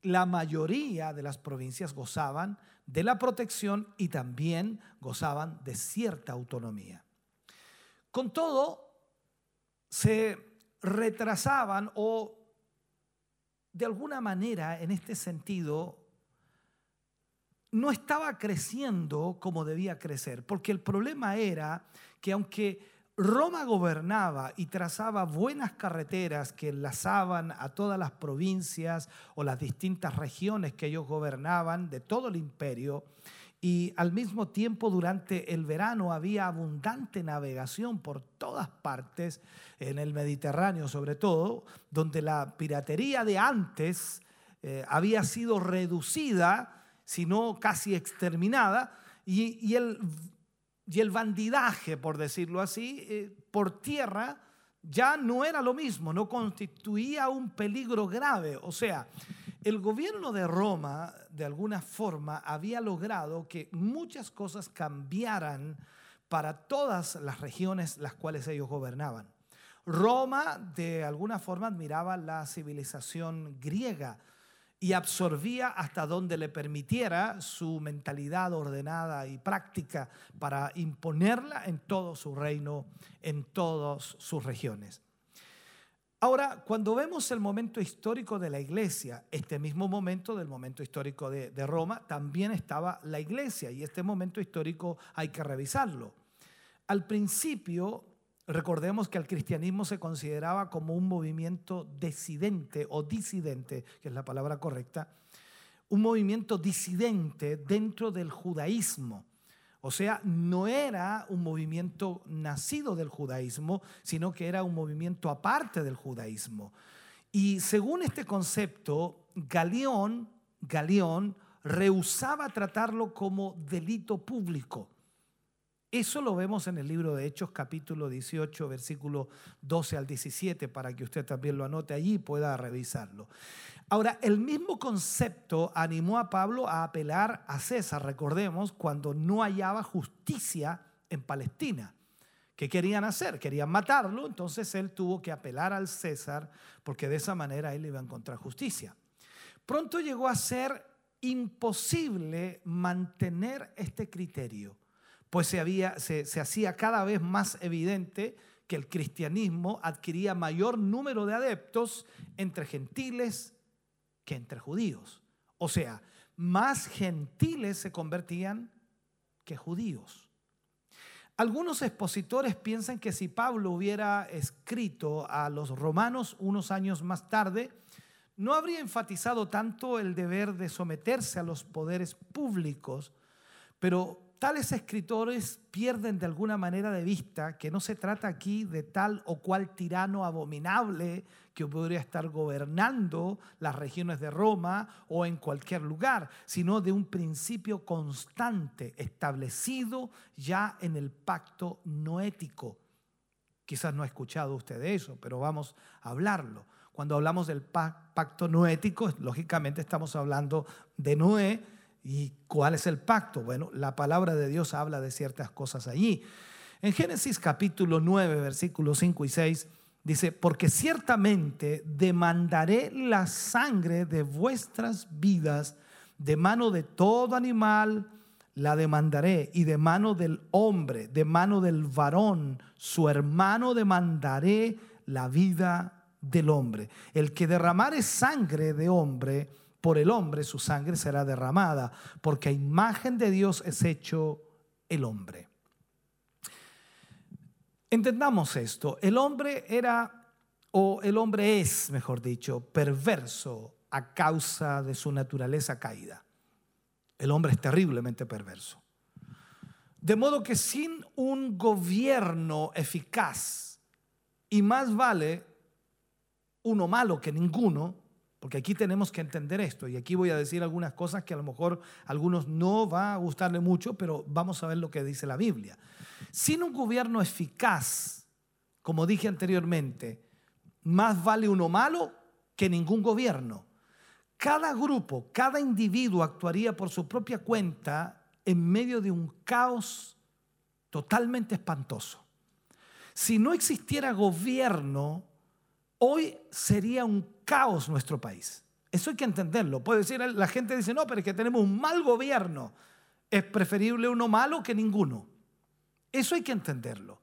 la mayoría de las provincias gozaban de la protección y también gozaban de cierta autonomía. Con todo, se retrasaban o de alguna manera, en este sentido, no estaba creciendo como debía crecer, porque el problema era que aunque Roma gobernaba y trazaba buenas carreteras que enlazaban a todas las provincias o las distintas regiones que ellos gobernaban de todo el imperio, y al mismo tiempo durante el verano había abundante navegación por todas partes, en el Mediterráneo sobre todo, donde la piratería de antes eh, había sido reducida, sino casi exterminada, y, el, y el, bandidaje, por decirlo así, eh, por tierra ya no era lo mismo, no constituía un peligro grave. O sea, el gobierno de Roma, de alguna forma, había logrado que muchas cosas cambiaran para todas las regiones las cuales ellos gobernaban. Roma, de alguna forma, admiraba la civilización griega y absorbía hasta donde le permitiera su mentalidad ordenada y práctica para imponerla en todo su reino, en todas sus regiones. Ahora, cuando vemos el momento histórico de la iglesia, este mismo momento del momento histórico de, Roma, también estaba la iglesia y este momento histórico hay que revisarlo. Al principio, recordemos que el cristianismo se consideraba como un movimiento disidente o disidente, que es la palabra correcta, un movimiento disidente dentro del judaísmo. O sea, no era un movimiento nacido del judaísmo, sino que era un movimiento aparte del judaísmo. Y según este concepto, Galeón, Galeón rehusaba tratarlo como delito público. Eso lo vemos en el libro de Hechos capítulo 18, versículo 12 al 17, para que usted también lo anote allí y pueda revisarlo. Ahora, el mismo concepto animó a Pablo a apelar a César, recordemos, cuando no hallaba justicia en Palestina. ¿Qué querían hacer? Querían matarlo, entonces él tuvo que apelar al César porque de esa manera él iba a encontrar justicia. Pronto llegó a ser imposible mantener este criterio, pues se, había, se, se hacía cada vez más evidente que el cristianismo adquiría mayor número de adeptos entre gentiles que entre judíos. O sea, más gentiles se convertían que judíos. Algunos expositores piensan que si Pablo hubiera escrito a los romanos unos años más tarde, no habría enfatizado tanto el deber de someterse a los poderes públicos, pero tales escritores pierden de alguna manera de vista que no se trata aquí de tal o cual tirano abominable que podría estar gobernando las regiones de Roma o en cualquier lugar, sino de un principio constante establecido ya en el pacto noético. Quizás no ha escuchado usted eso, pero vamos a hablarlo. Cuando hablamos del pacto noético, lógicamente estamos hablando de Noé, ¿Y cuál es el pacto? Bueno, la palabra de Dios habla de ciertas cosas allí. En Génesis capítulo 9, versículos 5 y 6, dice, porque ciertamente demandaré la sangre de vuestras vidas, de mano de todo animal la demandaré, y de mano del hombre, de mano del varón, su hermano demandaré la vida del hombre. El que derramare sangre de hombre, por el hombre su sangre será derramada, porque a imagen de Dios es hecho el hombre. Entendamos esto, el hombre era, o el hombre es, mejor dicho, perverso a causa de su naturaleza caída. El hombre es terriblemente perverso. De modo que sin un gobierno eficaz, y más vale uno malo que ninguno, porque aquí tenemos que entender esto y aquí voy a decir algunas cosas que a lo mejor a algunos no va a gustarle mucho, pero vamos a ver lo que dice la Biblia. Sin un gobierno eficaz, como dije anteriormente, más vale uno malo que ningún gobierno. Cada grupo, cada individuo actuaría por su propia cuenta en medio de un caos totalmente espantoso. Si no existiera gobierno, hoy sería un caos nuestro país. Eso hay que entenderlo. Puede decir, la gente dice, no, pero es que tenemos un mal gobierno. Es preferible uno malo que ninguno. Eso hay que entenderlo.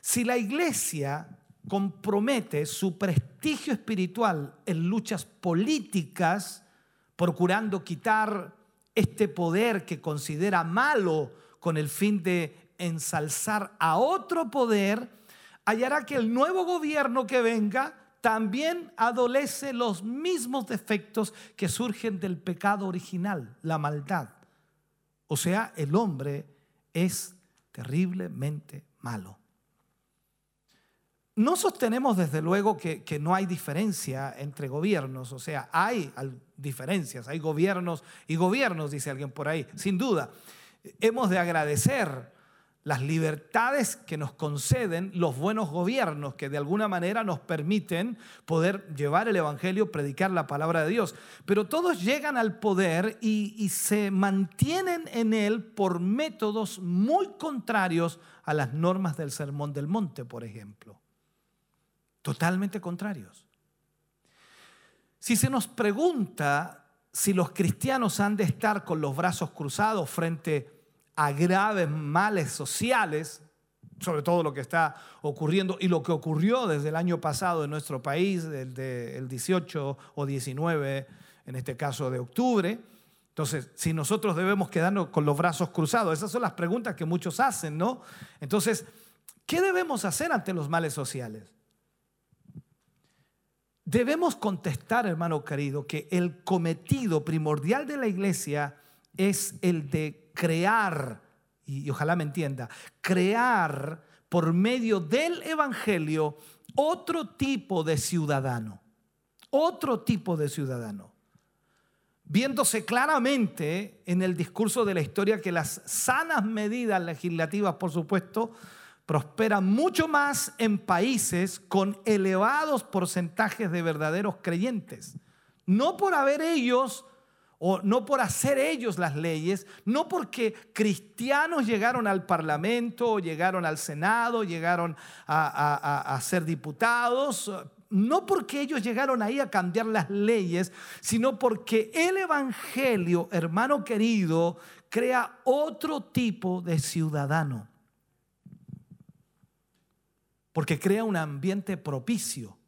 Si la iglesia compromete su prestigio espiritual en luchas políticas, procurando quitar este poder que considera malo con el fin de ensalzar a otro poder, hallará que el nuevo gobierno que venga también adolece los mismos defectos que surgen del pecado original, la maldad. O sea, el hombre es terriblemente malo. No sostenemos desde luego que, que, no hay diferencia entre gobiernos, o sea, hay diferencias, hay gobiernos y gobiernos, dice alguien por ahí, sin duda. Hemos de agradecer las libertades que nos conceden los buenos gobiernos que de alguna manera nos permiten poder llevar el Evangelio, predicar la palabra de Dios. Pero todos llegan al poder y, se mantienen en él por métodos muy contrarios a las normas del Sermón del Monte, por ejemplo. Totalmente contrarios. Si se nos pregunta si los cristianos han de estar con los brazos cruzados frente a graves males sociales, sobre todo lo que está ocurriendo y lo que ocurrió desde el año pasado en nuestro país, el, 18 o 19, en este caso de octubre. Entonces, si nosotros debemos quedarnos con los brazos cruzados, esas son las preguntas que muchos hacen, ¿no? Entonces, ¿qué debemos hacer ante los males sociales? Debemos contestar, hermano querido, que el cometido primordial de la iglesia es el de crear, y, ojalá me entienda, crear por medio del Evangelio otro tipo de ciudadano, otro tipo de ciudadano. Viéndose claramente en el discurso de la historia que las sanas medidas legislativas, por supuesto, prosperan mucho más en países con elevados porcentajes de verdaderos creyentes. No por haber ellos o no por hacer ellos las leyes, no porque cristianos llegaron al Parlamento, llegaron al Senado, llegaron a, ser diputados, no porque ellos llegaron ahí a cambiar las leyes, sino porque el Evangelio, hermano querido, crea otro tipo de ciudadano. Porque crea un ambiente propicio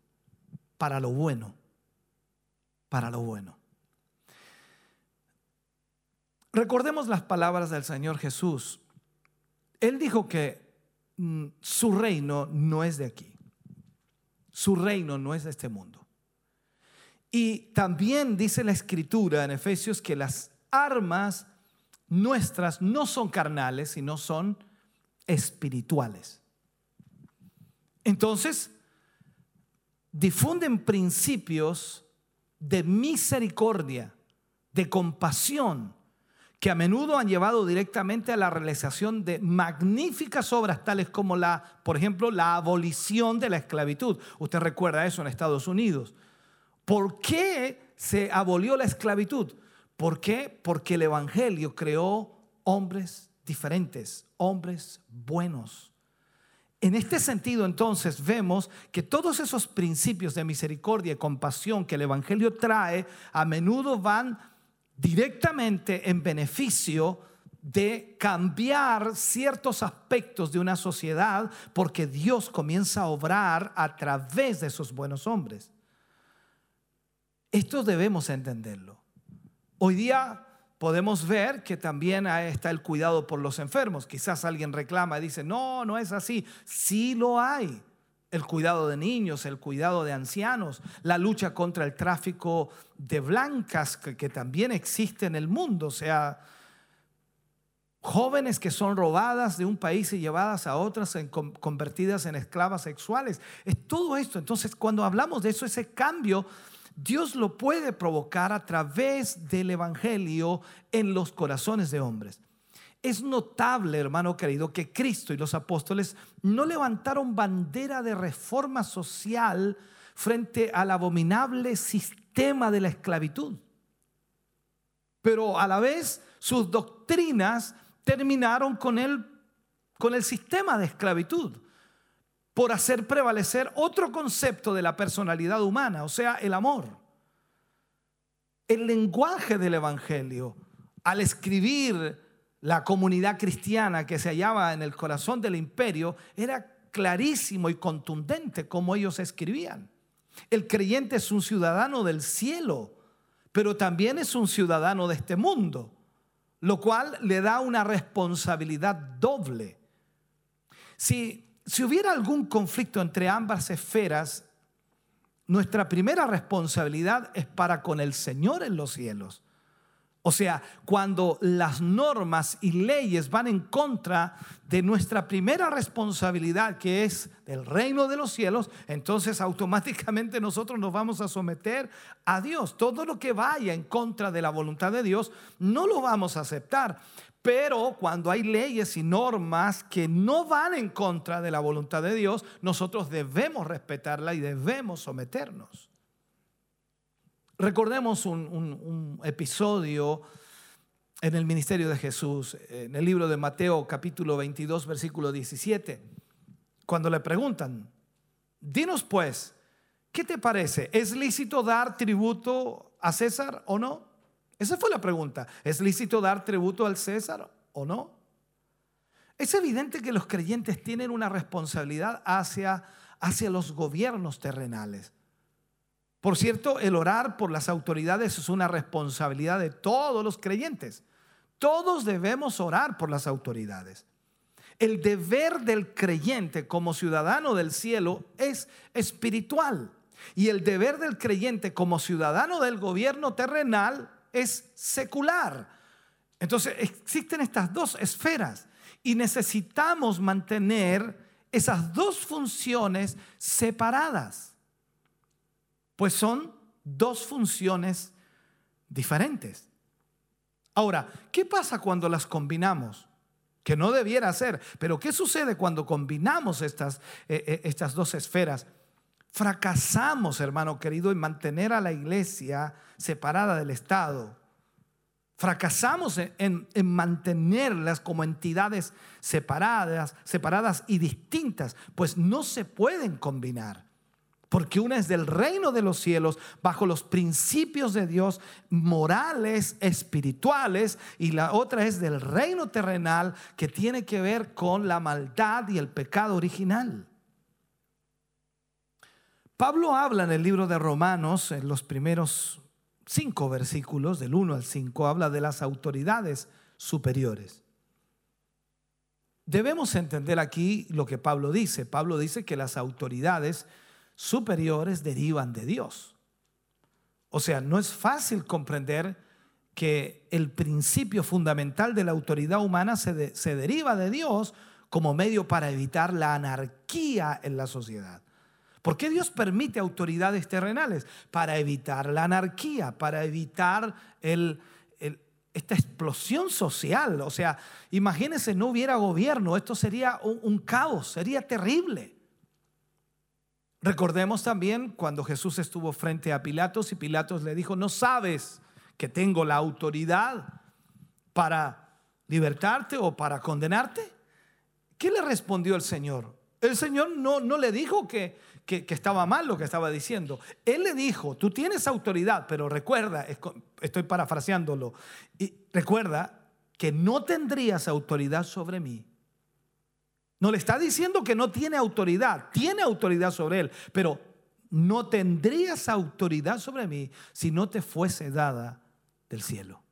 para lo bueno, para lo bueno. Recordemos las palabras del Señor Jesús. Él dijo que mm, su reino no es de aquí. Su reino no es de este mundo. Y también dice la escritura en Efesios que las armas nuestras no son carnales, sino son espirituales. Entonces, difunden principios de misericordia, de compasión, que a menudo han llevado directamente a la realización de magníficas obras tales como la, por ejemplo, la abolición de la esclavitud. Usted recuerda eso en Estados Unidos. ¿Por qué se abolió la esclavitud? ¿Por qué? Porque el Evangelio creó hombres diferentes, hombres buenos. En este sentido, entonces, vemos que todos esos principios de misericordia y compasión que el Evangelio trae a menudo van directamente en beneficio de cambiar ciertos aspectos de una sociedad porque Dios comienza a obrar a través de esos buenos hombres. Esto debemos entenderlo. Hoy día podemos ver que también está el cuidado por los enfermos. Quizás alguien reclama y dice, no, no es así. Sí lo hay. El cuidado de niños, el cuidado de ancianos, la lucha contra el tráfico de blancas que, también existe en el mundo. O sea, jóvenes que son robadas de un país y llevadas a otras, convertidas en esclavas sexuales. Es todo esto. Entonces, cuando hablamos de eso, ese cambio Dios lo puede provocar a través del Evangelio en los corazones de hombres. Es notable, hermano querido, que Cristo y los apóstoles no levantaron bandera de reforma social frente al abominable sistema de la esclavitud. Pero a la vez sus doctrinas terminaron con el, con el sistema de esclavitud por hacer prevalecer otro concepto de la personalidad humana, o sea, el amor. El lenguaje del Evangelio, al escribir la comunidad cristiana que se hallaba en el corazón del imperio, era clarísimo y contundente como ellos escribían. El creyente es un ciudadano del cielo, pero también es un ciudadano de este mundo, lo cual le da una responsabilidad doble. Si si hubiera algún conflicto entre ambas esferas, nuestra primera responsabilidad es para con el Señor en los cielos. O sea, cuando las normas y leyes van en contra de nuestra primera responsabilidad, que es el reino de los cielos, entonces automáticamente nosotros nos vamos a someter a Dios. Todo lo que vaya en contra de la voluntad de Dios, no lo vamos a aceptar. Pero cuando hay leyes y normas que no van en contra de la voluntad de Dios, nosotros debemos respetarla y debemos someternos. Recordemos un, episodio en el ministerio de Jesús, en el libro de Mateo capítulo 22, versículo 17, cuando le preguntan, dinos pues, ¿qué te parece? ¿Es lícito dar tributo a César o no? Esa fue la pregunta. ¿Es lícito dar tributo al César o no? Es evidente que los creyentes tienen una responsabilidad hacia, hacia los gobiernos terrenales. Por cierto, el orar por las autoridades es una responsabilidad de todos los creyentes. Todos debemos orar por las autoridades. El deber del creyente como ciudadano del cielo es espiritual. Y el deber del creyente como ciudadano del gobierno terrenal es secular. Entonces existen estas dos esferas y necesitamos mantener esas dos funciones separadas, pues son dos funciones diferentes. Ahora, ¿qué pasa cuando las combinamos? Que no debiera ser, pero ¿qué sucede cuando combinamos estas, eh, eh, estas dos esferas? Fracasamos, hermano querido, en mantener a la iglesia separada del Estado. Fracasamos en, en, mantenerlas como entidades separadas, separadas y distintas, pues no se pueden combinar. Porque una es del reino de los cielos, bajo los principios de Dios morales, espirituales, y la otra es del reino terrenal, que tiene que ver con la maldad y el pecado original. Pablo habla en el libro de Romanos, en los primeros cinco versículos, del 1 al 5, habla de las autoridades superiores. Debemos entender aquí lo que Pablo dice. Pablo dice que las autoridades superiores derivan de Dios. O sea, no es fácil comprender que el principio fundamental de la autoridad humana se, se deriva de Dios como medio para evitar la anarquía en la sociedad. ¿Por qué Dios permite autoridades terrenales? Para evitar la anarquía, para evitar esta explosión social. O sea, imagínense, no hubiera gobierno, esto sería un caos, sería terrible. Recordemos también cuando Jesús estuvo frente a Pilatos y Pilatos le dijo, no sabes que tengo la autoridad para libertarte o para condenarte. ¿Qué le respondió el Señor? El Señor no, no le dijo que, que- estaba mal lo que estaba diciendo. Él le dijo, tú tienes autoridad, pero recuerda, estoy parafraseándolo, y recuerda que no tendrías autoridad sobre mí. No le está diciendo que no tiene autoridad, tiene autoridad sobre él, pero no tendrías autoridad sobre mí si no te fuese dada del cielo.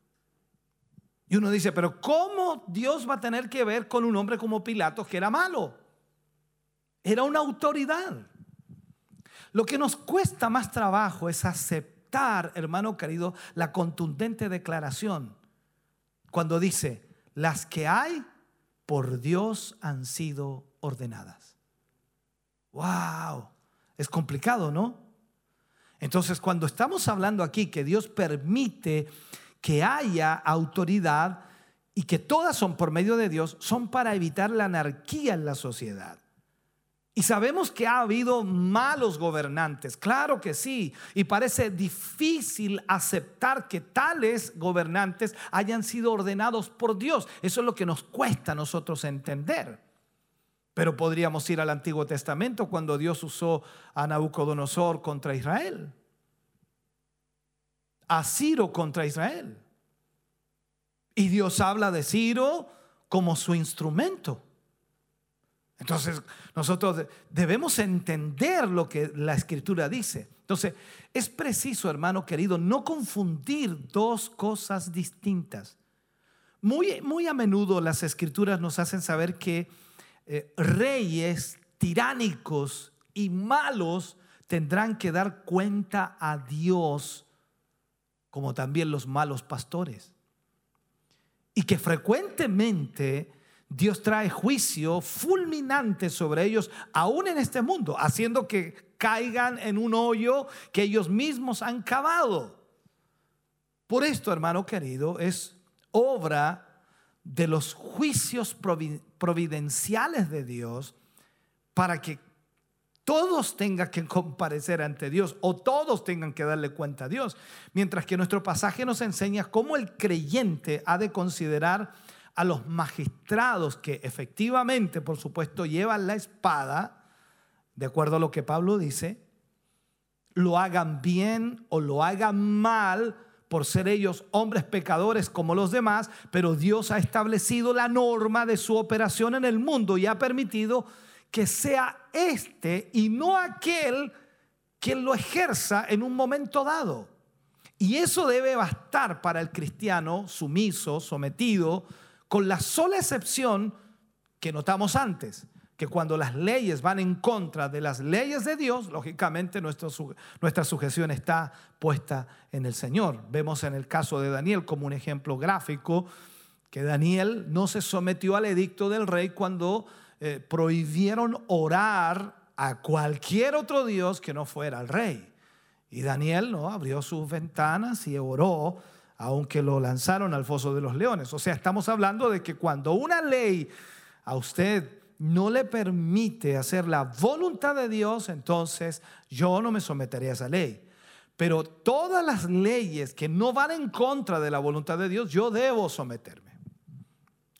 Y uno dice, pero ¿cómo Dios va a tener que ver con un hombre como Pilatos que era malo? Era una autoridad. Lo que nos cuesta más trabajo es aceptar, hermano querido, la contundente declaración cuando dice, las que hay por Dios han sido ordenadas. Wow, es complicado, ¿no? Entonces, cuando estamos hablando aquí que Dios permite que haya autoridad y que todas son por medio de Dios, son para evitar la anarquía en la sociedad. Y sabemos que ha habido malos gobernantes, claro que sí, y parece difícil aceptar que tales gobernantes hayan sido ordenados por Dios. Eso es lo que nos cuesta a nosotros entender. Pero podríamos ir al Antiguo Testamento cuando Dios usó a Nabucodonosor contra Israel, a Ciro contra Israel. Y Dios habla de Ciro como su instrumento. Entonces, nosotros de- debemos entender lo que la escritura dice. Entonces, es preciso, hermano querido, no confundir dos cosas distintas. Muy, muy a menudo las escrituras nos hacen saber que eh, reyes tiránicos y malos tendrán que dar cuenta a Dios, como también los malos pastores. Y que frecuentemente Dios trae juicio fulminante sobre ellos, aún en este mundo, haciendo que caigan en un hoyo que ellos mismos han cavado. Por esto, hermano querido, es obra de los juicios provi- providenciales de Dios para que todos tengan que comparecer ante Dios o todos tengan que darle cuenta a Dios. Mientras que nuestro pasaje nos enseña cómo el creyente ha de considerar a los magistrados que efectivamente, por supuesto, llevan la espada, de acuerdo a lo que Pablo dice, lo hagan bien o lo hagan mal por ser ellos hombres pecadores como los demás, pero Dios ha establecido la norma de su operación en el mundo y ha permitido que sea este y no aquel quien lo ejerza en un momento dado. Y eso debe bastar para el cristiano sumiso, sometido, con la sola excepción que notamos antes, que cuando las leyes van en contra de las leyes de Dios, lógicamente nuestra sujeción está puesta en el Señor. Vemos en el caso de Daniel como un ejemplo gráfico que Daniel no se sometió al edicto del rey cuando eh, prohibieron orar a cualquier otro Dios que no fuera el rey. Y Daniel no abrió sus ventanas y oró, aunque lo lanzaron al foso de los leones. O sea, estamos hablando de que cuando una ley a usted no le permite hacer la voluntad de Dios, entonces yo no me someteré a esa ley. Pero todas las leyes que no van en contra de la voluntad de Dios, yo debo someterme.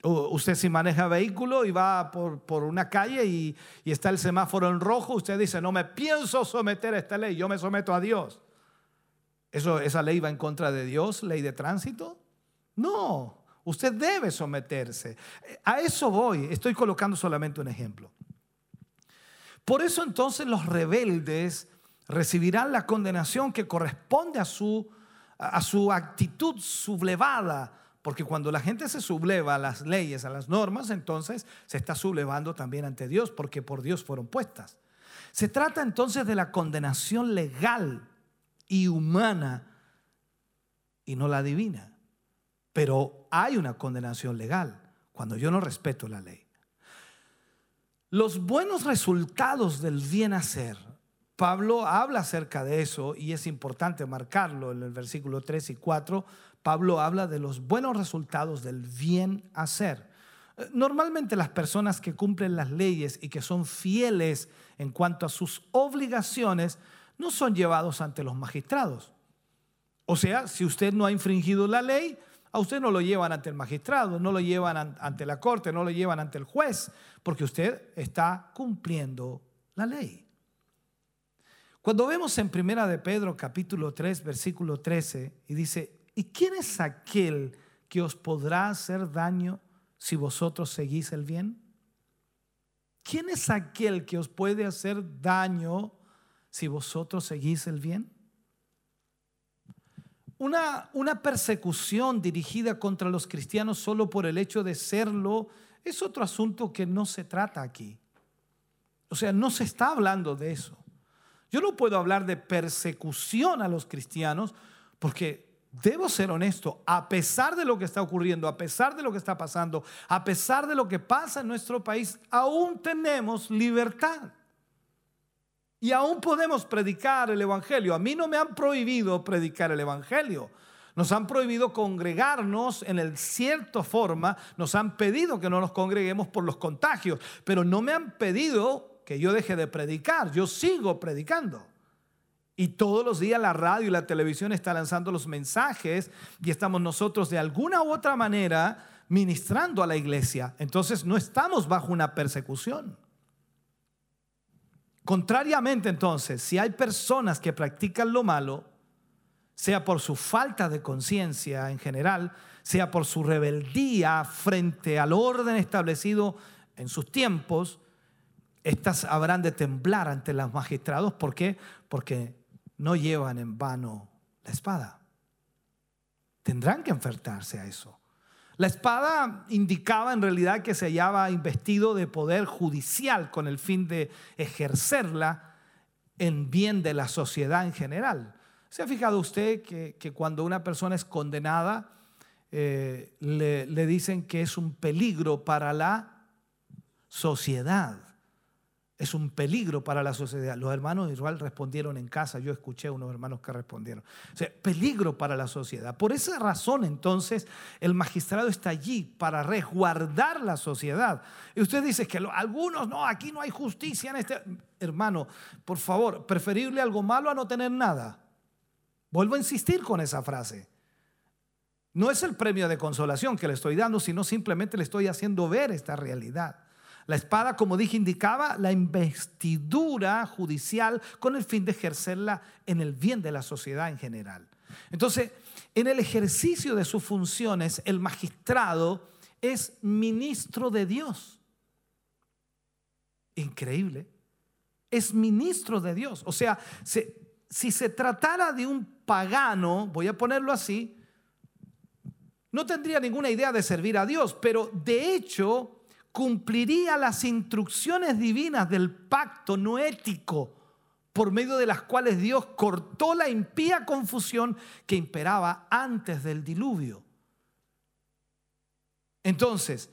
Usted si maneja vehículo y va por, por una calle y, y está el semáforo en rojo, usted dice, no me pienso someter a esta ley, yo me someto a Dios. ¿Eso, ¿Esa ley va en contra de Dios, ley de tránsito? No, usted debe someterse. A eso voy, estoy colocando solamente un ejemplo. Por eso entonces los rebeldes recibirán la condenación que corresponde a su, a su actitud sublevada, porque cuando la gente se subleva a las leyes, a las normas, entonces se está sublevando también ante Dios, porque por Dios fueron puestas. Se trata entonces de la condenación legal y humana y no la divina. pero hay una condenación legal cuando yo no respeto la ley. Los buenos resultados del bien hacer. Pablo habla acerca de eso y es importante marcarlo en el versículo 3 y 4. Pablo habla de los buenos resultados del bien hacer. Normalmente las personas que cumplen las leyes y que son fieles en cuanto a sus obligaciones no son llevados ante los magistrados. O sea, si usted no ha infringido la ley, a usted no lo llevan ante el magistrado, no lo llevan ante la corte, no lo llevan ante el juez, porque usted está cumpliendo la ley. Cuando vemos en Primera de Pedro capítulo 3 versículo 13 y dice, ¿y quién es aquel que os podrá hacer daño si vosotros seguís el bien? ¿Quién es aquel que os puede hacer daño si vosotros seguís el bien? Una, una, persecución dirigida contra los cristianos solo por el hecho de serlo es otro asunto que no se trata aquí. O sea, no se está hablando de eso. Yo no puedo hablar de persecución a los cristianos porque debo ser honesto, a pesar de lo que está ocurriendo, a pesar de lo que está pasando, a pesar de lo que pasa en nuestro país, aún tenemos libertad. Y aún podemos predicar el Evangelio. A mí no me han prohibido predicar el Evangelio. Nos han prohibido congregarnos en el cierta forma, nos han pedido que no nos congreguemos por los contagios, pero no me han pedido que yo deje de predicar, yo sigo predicando. Y todos los días la radio y la televisión están lanzando los mensajes y estamos nosotros de alguna u otra manera ministrando a la iglesia. Entonces no estamos bajo una persecución. Contrariamente entonces, si hay personas que practican lo malo, sea por su falta de conciencia en general, sea por su rebeldía frente al orden establecido en sus tiempos, estas habrán de temblar ante los magistrados. ¿Por qué? Porque no llevan en vano la espada. Tendrán que enfrentarse a eso. La espada indicaba en realidad que se hallaba investido de poder judicial con el fin de ejercerla en bien de la sociedad en general. ¿Se ha fijado usted que, cuando una persona es condenada, eh, le, le dicen que es un peligro para la sociedad? Es un peligro para la sociedad. Los hermanos Israel respondieron en casa, yo escuché a unos hermanos que respondieron. Peligro para la sociedad. Por esa razón entonces el magistrado está allí para resguardar la sociedad. Y usted dice que algunos, no, aquí no hay justicia en este... Hermano, por favor, preferible algo malo a no tener nada. Vuelvo a insistir con esa frase. No es el premio de consolación que le estoy dando, sino simplemente le estoy haciendo ver esta realidad. La espada, como dije, indicaba la investidura judicial con el fin de ejercerla en el bien de la sociedad en general. Entonces, en el ejercicio de sus funciones, el magistrado es ministro de Dios. Increíble. Es ministro de Dios. O sea, si se tratara de un pagano, voy a ponerlo así, no tendría ninguna idea de servir a Dios, pero de hecho cumpliría las instrucciones divinas del pacto noético por medio de las cuales Dios cortó la impía confusión que imperaba antes del diluvio. Entonces,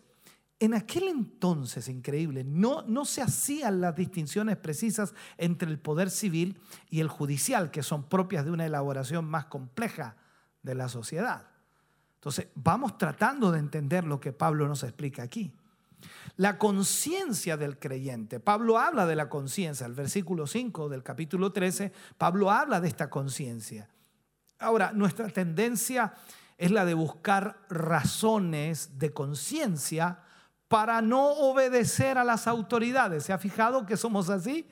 en aquel entonces, increíble, no, no se hacían las distinciones precisas entre el poder civil y el judicial, que son propias de una elaboración más compleja de la sociedad. Entonces, vamos tratando de entender lo que Pablo nos explica aquí. La conciencia del creyente. Pablo habla de la conciencia. El versículo 5 del capítulo 13, Pablo habla de esta conciencia. Ahora, nuestra tendencia es la de buscar razones de conciencia para no obedecer a las autoridades. ¿Se ha fijado que somos así?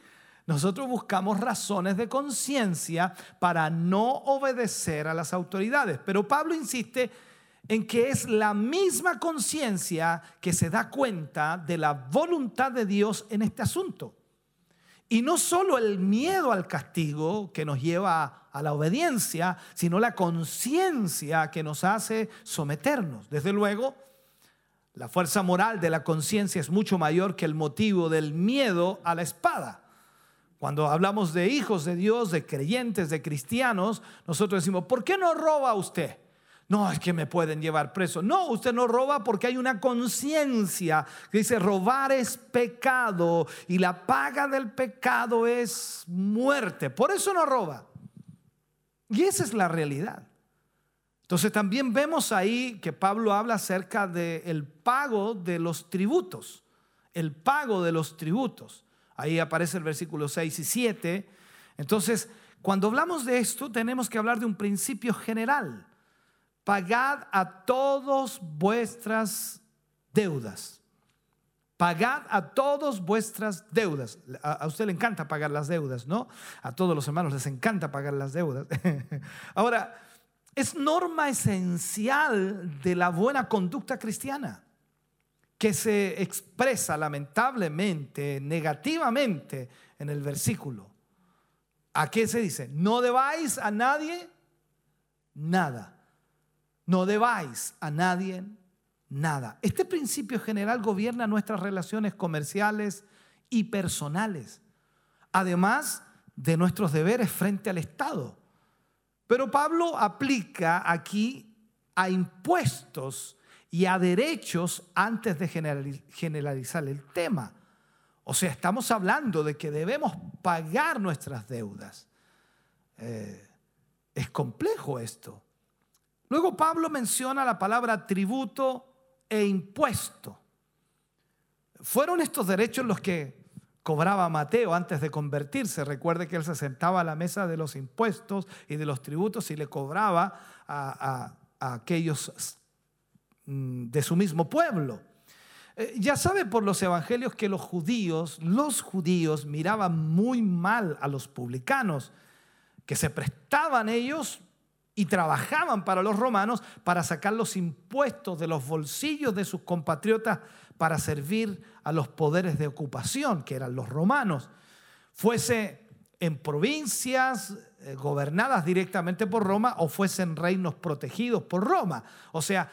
Nosotros buscamos razones de conciencia para no obedecer a las autoridades. Pero Pablo insiste en que es la misma conciencia que se da cuenta de la voluntad de Dios en este asunto. Y no solo el miedo al castigo que nos lleva a la obediencia, sino la conciencia que nos hace someternos. Desde luego, la fuerza moral de la conciencia es mucho mayor que el motivo del miedo a la espada. Cuando hablamos de hijos de Dios, de creyentes, de cristianos, nosotros decimos, ¿por qué no roba usted? No, es que me pueden llevar preso. No, usted no roba porque hay una conciencia que dice robar es pecado y la paga del pecado es muerte. Por eso no roba. Y esa es la realidad. Entonces también vemos ahí que Pablo habla acerca del pago de los tributos. El pago de los tributos. Ahí aparece el versículo 6 y 7. Entonces, cuando hablamos de esto, tenemos que hablar de un principio general pagad a todos vuestras deudas. Pagad a todos vuestras deudas. A, usted le encanta pagar las deudas, ¿no? A todos los hermanos les encanta pagar las deudas. Ahora, es norma esencial de la buena conducta cristiana que se expresa lamentablemente negativamente en el versículo. ¿A qué se dice? No debáis a nadie nada no debáis a nadie nada. Este principio general gobierna nuestras relaciones comerciales y personales, además de nuestros deberes frente al Estado. Pero Pablo aplica aquí a impuestos y a derechos antes de generalizar el tema. O sea, estamos hablando de que debemos pagar nuestras deudas. Eh, es complejo esto. Luego Pablo menciona la palabra tributo e impuesto. Fueron estos derechos los que cobraba Mateo antes de convertirse. Recuerde que él se sentaba a la mesa de los impuestos y de los tributos y le cobraba a, aquellos mm, de su mismo pueblo. Eh, ya sabe por los evangelios que los judíos, los judíos miraban muy mal a los publicanos, que se prestaban ellos y trabajaban para los romanos para sacar los impuestos de los bolsillos de sus compatriotas para servir a los poderes de ocupación, que eran los romanos. Fuese en provincias eh, gobernadas directamente por Roma o fuesen reinos protegidos por Roma. O sea,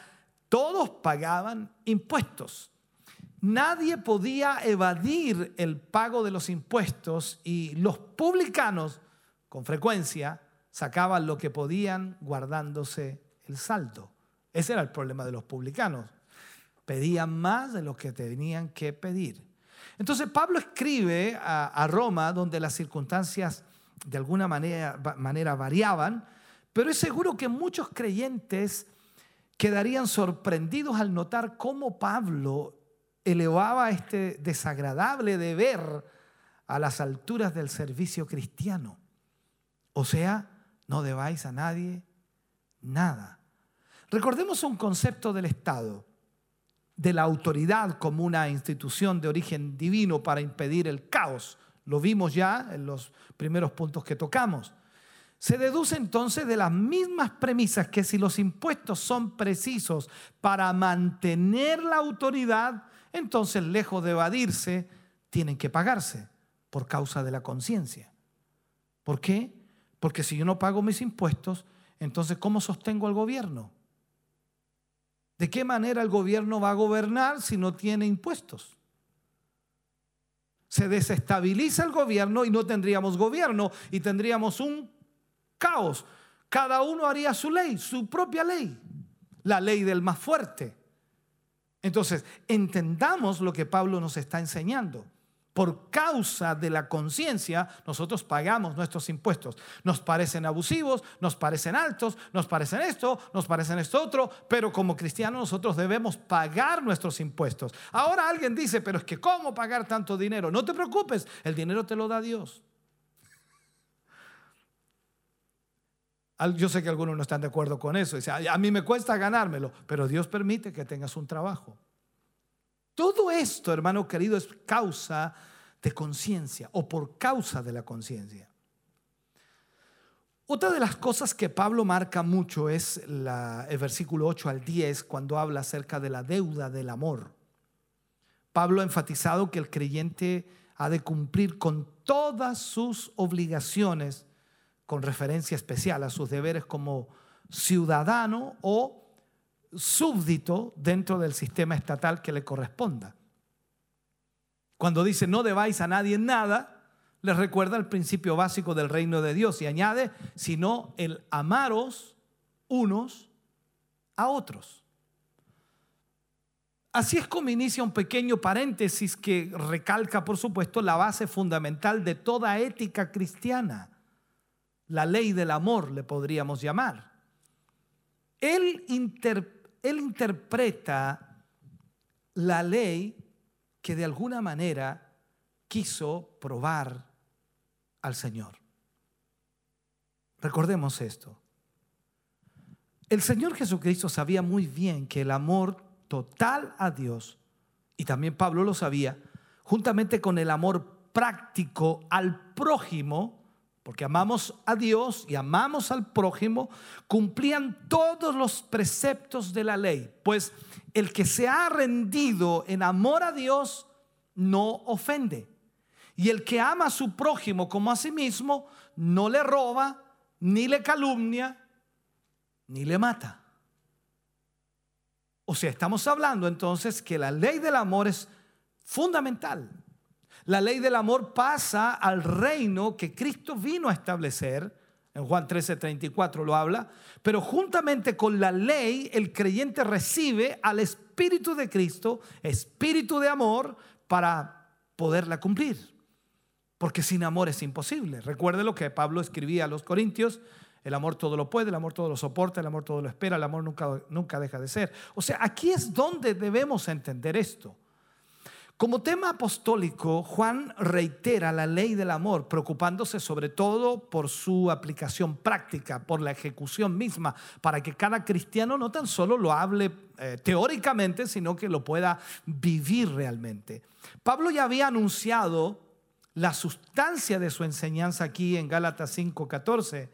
todos pagaban impuestos. Nadie podía evadir el pago de los impuestos y los publicanos, con frecuencia, sacaban lo que podían guardándose el saldo. Ese era el problema de los publicanos. Pedían más de lo que tenían que pedir. Entonces Pablo escribe a, Roma donde las circunstancias de alguna manera, manera variaban, pero es seguro que muchos creyentes quedarían sorprendidos al notar cómo Pablo elevaba este desagradable deber a las alturas del servicio cristiano. O sea, no debáis a nadie nada. Recordemos un concepto del Estado, de la autoridad como una institución de origen divino para impedir el caos. Lo vimos ya en los primeros puntos que tocamos. Se deduce entonces de las mismas premisas que si los impuestos son precisos para mantener la autoridad, entonces lejos de evadirse, tienen que pagarse por causa de la conciencia. ¿Por qué? Porque si yo no pago mis impuestos, entonces ¿cómo sostengo al gobierno? ¿De qué manera el gobierno va a gobernar si no tiene impuestos? Se desestabiliza el gobierno y no tendríamos gobierno y tendríamos un caos. Cada uno haría su ley, su propia ley, la ley del más fuerte. Entonces, entendamos lo que Pablo nos está enseñando por causa de la conciencia, nosotros pagamos nuestros impuestos. Nos parecen abusivos, nos parecen altos, nos parecen esto, nos parecen esto otro, pero como cristianos nosotros debemos pagar nuestros impuestos. Ahora alguien dice, pero es que ¿cómo pagar tanto dinero? No te preocupes, el dinero te lo da Dios. Yo sé que algunos no están de acuerdo con eso. Dice, a mí me cuesta ganármelo, pero Dios permite que tengas un trabajo. Todo esto, hermano querido, es causa de conciencia o por causa de la conciencia. Otra de las cosas que Pablo marca mucho es el versículo 8 al 10 cuando habla acerca de la deuda del amor. Pablo ha enfatizado que el creyente ha de cumplir con todas sus obligaciones con referencia especial a sus deberes como ciudadano o súbdito dentro del sistema estatal que le corresponda. Cuando dice no debáis a nadie nada, les recuerda el principio básico del reino de Dios y añade, sino el amaros unos a otros. Así es como inicia un pequeño paréntesis que recalca, por supuesto, la base fundamental de toda ética cristiana, la ley del amor, le podríamos llamar. Él, él interpreta la ley que de alguna manera quiso probar al Señor. Recordemos esto. El Señor Jesucristo sabía muy bien que el amor total a Dios, y también Pablo lo sabía, juntamente con el amor práctico al prójimo, porque amamos a Dios y amamos al prójimo, cumplían todos los preceptos de la ley. Pues el que se ha rendido en amor a Dios no ofende. Y el que ama a su prójimo como a sí mismo no le roba, ni le calumnia, ni le mata. O sea, estamos hablando entonces que la ley del amor es fundamental. La ley del amor pasa al reino que Cristo vino a establecer. En Juan 13:34 lo habla. Pero juntamente con la ley, el creyente recibe al Espíritu de Cristo, Espíritu de amor, para poderla cumplir. Porque sin amor es imposible. Recuerde lo que Pablo escribía a los Corintios el amor todo lo puede, el amor todo lo soporta, el amor todo lo espera, el amor nunca, nunca deja de ser. O sea, aquí es donde debemos entender esto. Como tema apostólico, Juan reitera la ley del amor, preocupándose sobre todo por su aplicación práctica, por la ejecución misma, para que cada cristiano no tan solo lo hable eh, teóricamente, sino que lo pueda vivir realmente. Pablo ya había anunciado la sustancia de su enseñanza aquí en Gálatas 5:14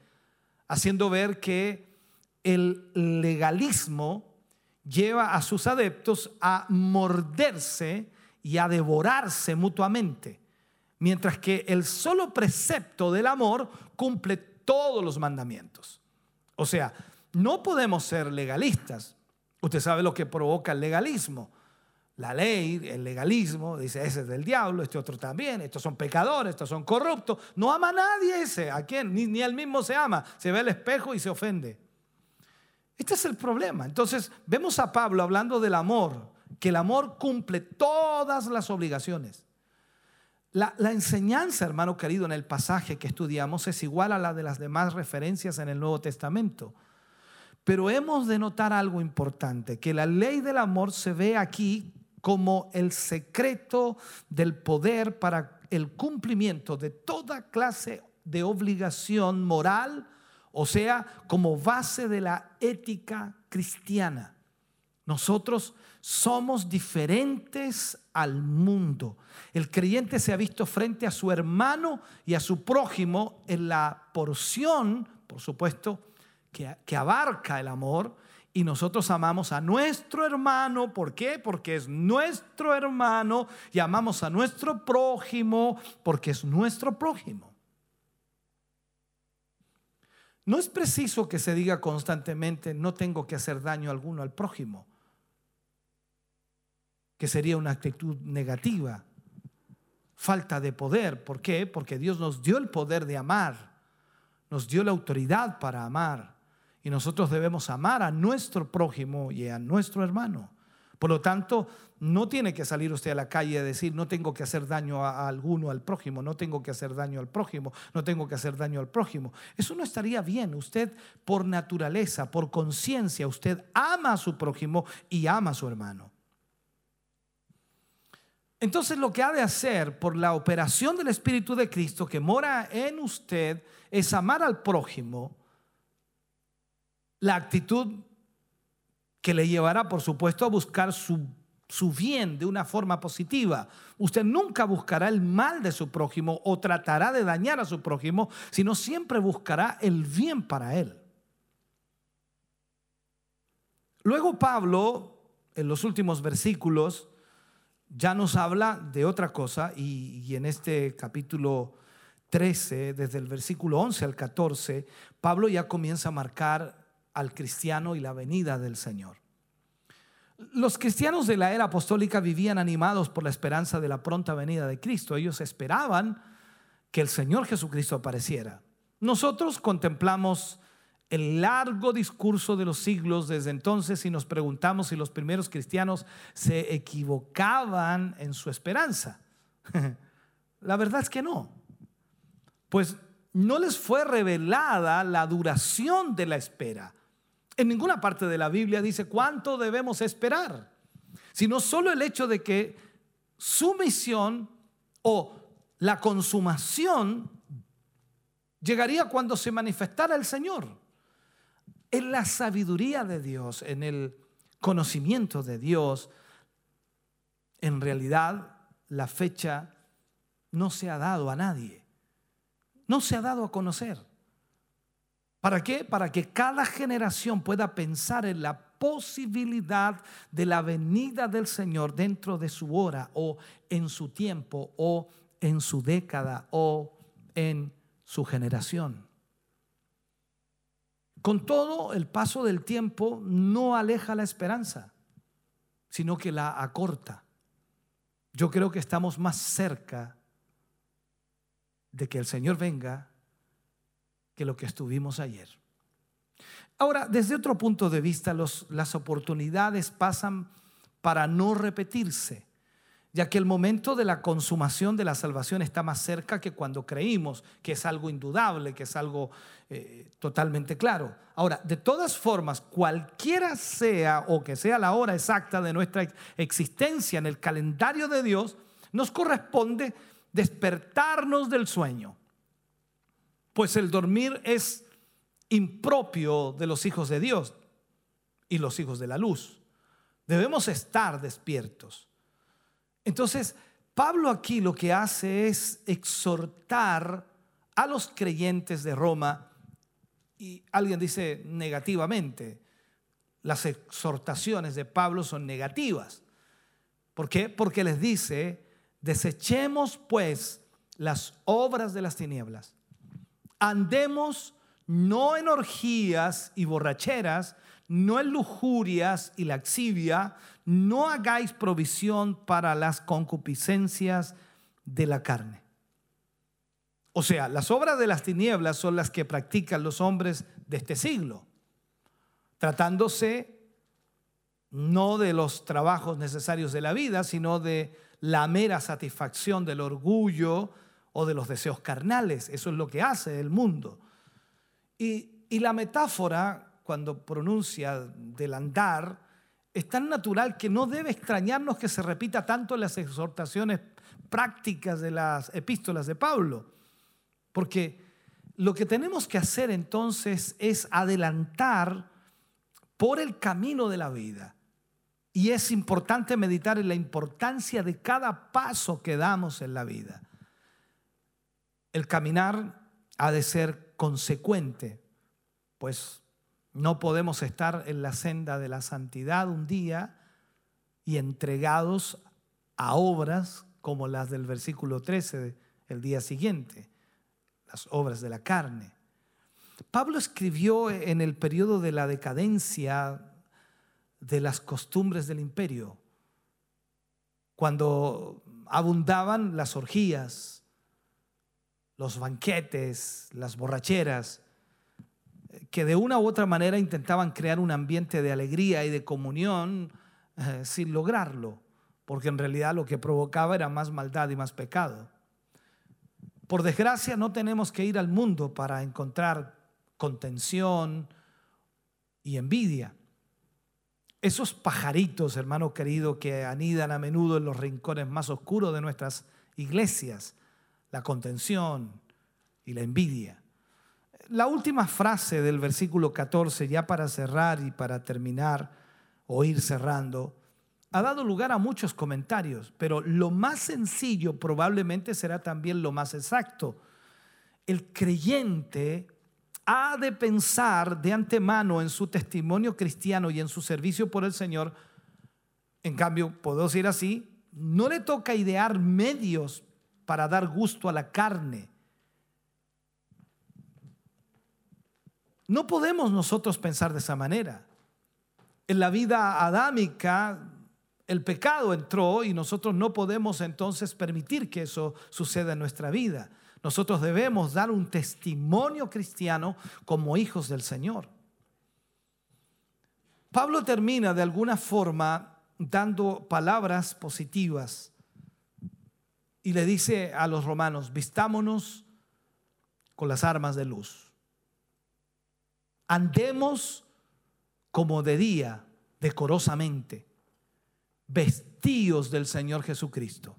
haciendo ver que el legalismo lleva a sus adeptos a morderse y a devorarse mutuamente, mientras que el solo precepto del amor cumple todos los mandamientos. O sea, no podemos ser legalistas. Usted sabe lo que provoca el legalismo la ley, el legalismo, dice, ese es del diablo, este otro también, estos son pecadores, estos son corruptos. No ama a nadie ese, ¿a quién? Ni, ni él mismo se ama, se ve al espejo y se ofende. Este es el problema. Entonces, vemos a Pablo hablando del amor, que el amor cumple todas las obligaciones. La, enseñanza, hermano querido, en el pasaje que estudiamos es igual a la de las demás referencias en el Nuevo Testamento. Pero hemos de notar algo importante, que la ley del amor se ve aquí como el secreto del poder para el cumplimiento de toda clase de obligación moral, o sea, como base de la ética cristiana. Nosotros somos diferentes al mundo. El creyente se ha visto frente a su hermano y a su prójimo en la porción, por supuesto, que, abarca el amor y nosotros amamos a nuestro hermano. ¿Por qué? Porque es nuestro hermano. Y amamos a nuestro prójimo porque es nuestro prójimo. No es preciso que se diga constantemente, no tengo que hacer daño alguno al prójimo, que sería una actitud negativa, falta de poder. ¿Por qué? Porque Dios nos dio el poder de amar, nos dio la autoridad para amar. Y nosotros debemos amar a nuestro prójimo y a nuestro hermano. Por lo tanto, no tiene que salir usted a la calle a decir, no tengo que hacer daño a, alguno, al prójimo, no tengo que hacer daño al prójimo, no tengo que hacer daño al prójimo. Eso no estaría bien. Usted por naturaleza, por conciencia, usted ama a su prójimo y ama a su hermano. Entonces lo que ha de hacer por la operación del Espíritu de Cristo que mora en usted es amar al prójimo la actitud que le llevará, por supuesto, a buscar su, su, bien de una forma positiva. Usted nunca buscará el mal de su prójimo o tratará de dañar a su prójimo, sino siempre buscará el bien para él. Luego Pablo, en los últimos versículos, ya nos habla de otra cosa y, y en este capítulo 13, desde el versículo 11 al 14, Pablo ya comienza a marcar al cristiano y la venida del Señor. Los cristianos de la era apostólica vivían animados por la esperanza de la pronta venida de Cristo. Ellos esperaban que el Señor Jesucristo apareciera. Nosotros contemplamos el largo discurso de los siglos desde entonces y nos preguntamos si los primeros cristianos se equivocaban en su esperanza. La verdad es que no. Pues no les fue revelada la duración de la espera. En ninguna parte de la Biblia dice cuánto debemos esperar, sino solo el hecho de que su misión o la consumación llegaría cuando se manifestara el Señor en la sabiduría de Dios, en el conocimiento de Dios, en realidad la fecha no se ha dado a nadie. No se ha dado a conocer. ¿Para qué? Para que cada generación pueda pensar en la posibilidad de la venida del Señor dentro de su hora o en su tiempo o en su década o en su generación. Con todo, el paso del tiempo no aleja la esperanza, sino que la acorta. Yo creo que estamos más cerca de que el Señor venga que lo que estuvimos ayer. Ahora, desde otro punto de vista, las oportunidades pasan para no repetirse ya que el momento de la consumación de la salvación está más cerca que cuando creímos, que es algo indudable, que es algo eh, totalmente claro. Ahora, de todas formas, cualquiera sea o que sea la hora exacta de nuestra existencia en el calendario de Dios, nos corresponde despertarnos del sueño, pues el dormir es impropio de los hijos de Dios y los hijos de la luz. Debemos estar despiertos. Entonces, Pablo aquí lo que hace es exhortar a los creyentes de Roma, y alguien dice negativamente, las exhortaciones de Pablo son negativas. ¿Por qué? Porque les dice, desechemos pues las obras de las tinieblas, andemos no en orgías y borracheras, no en lujurias y laxivia, no hagáis provisión para las concupiscencias de la carne. O sea, las obras de las tinieblas son las que practican los hombres de este siglo, tratándose no de los trabajos necesarios de la vida, sino de la mera satisfacción del orgullo o de los deseos carnales. Eso es lo que hace el mundo. Y, la metáfora cuando pronuncia del andar, es tan natural que no debe extrañarnos que se repita tanto en las exhortaciones prácticas de las epístolas de Pablo. Porque lo que tenemos que hacer entonces es adelantar por el camino de la vida. Y es importante meditar en la importancia de cada paso que damos en la vida. El caminar ha de ser consecuente, pues no podemos estar en la senda de la santidad un día y entregados a obras como las del versículo 13 el día siguiente, las obras de la carne. Pablo escribió en el periodo de la decadencia de las costumbres del imperio, cuando abundaban las orgías, los banquetes, las borracheras, que de una u otra manera intentaban crear un ambiente de alegría y de comunión eh, sin lograrlo, porque en realidad lo que provocaba era más maldad y más pecado. Por desgracia no tenemos que ir al mundo para encontrar contención y envidia. Esos pajaritos, hermano querido, que anidan a menudo en los rincones más oscuros de nuestras iglesias, la contención y la envidia la última frase del versículo 14, ya para cerrar y para terminar o ir cerrando, ha dado lugar a muchos comentarios, pero lo más sencillo probablemente será también lo más exacto. El creyente ha de pensar de antemano en su testimonio cristiano y en su servicio por el Señor. En cambio, puedo decir así, no le toca idear medios para dar gusto a la carne No podemos nosotros pensar de esa manera. En la vida adámica el pecado entró y nosotros no podemos entonces permitir que eso suceda en nuestra vida. Nosotros debemos dar un testimonio cristiano como hijos del Señor. Pablo termina de alguna forma dando palabras positivas y le dice a los romanos, vistámonos con las armas de luz. Andemos como de día, decorosamente, vestidos del Señor Jesucristo.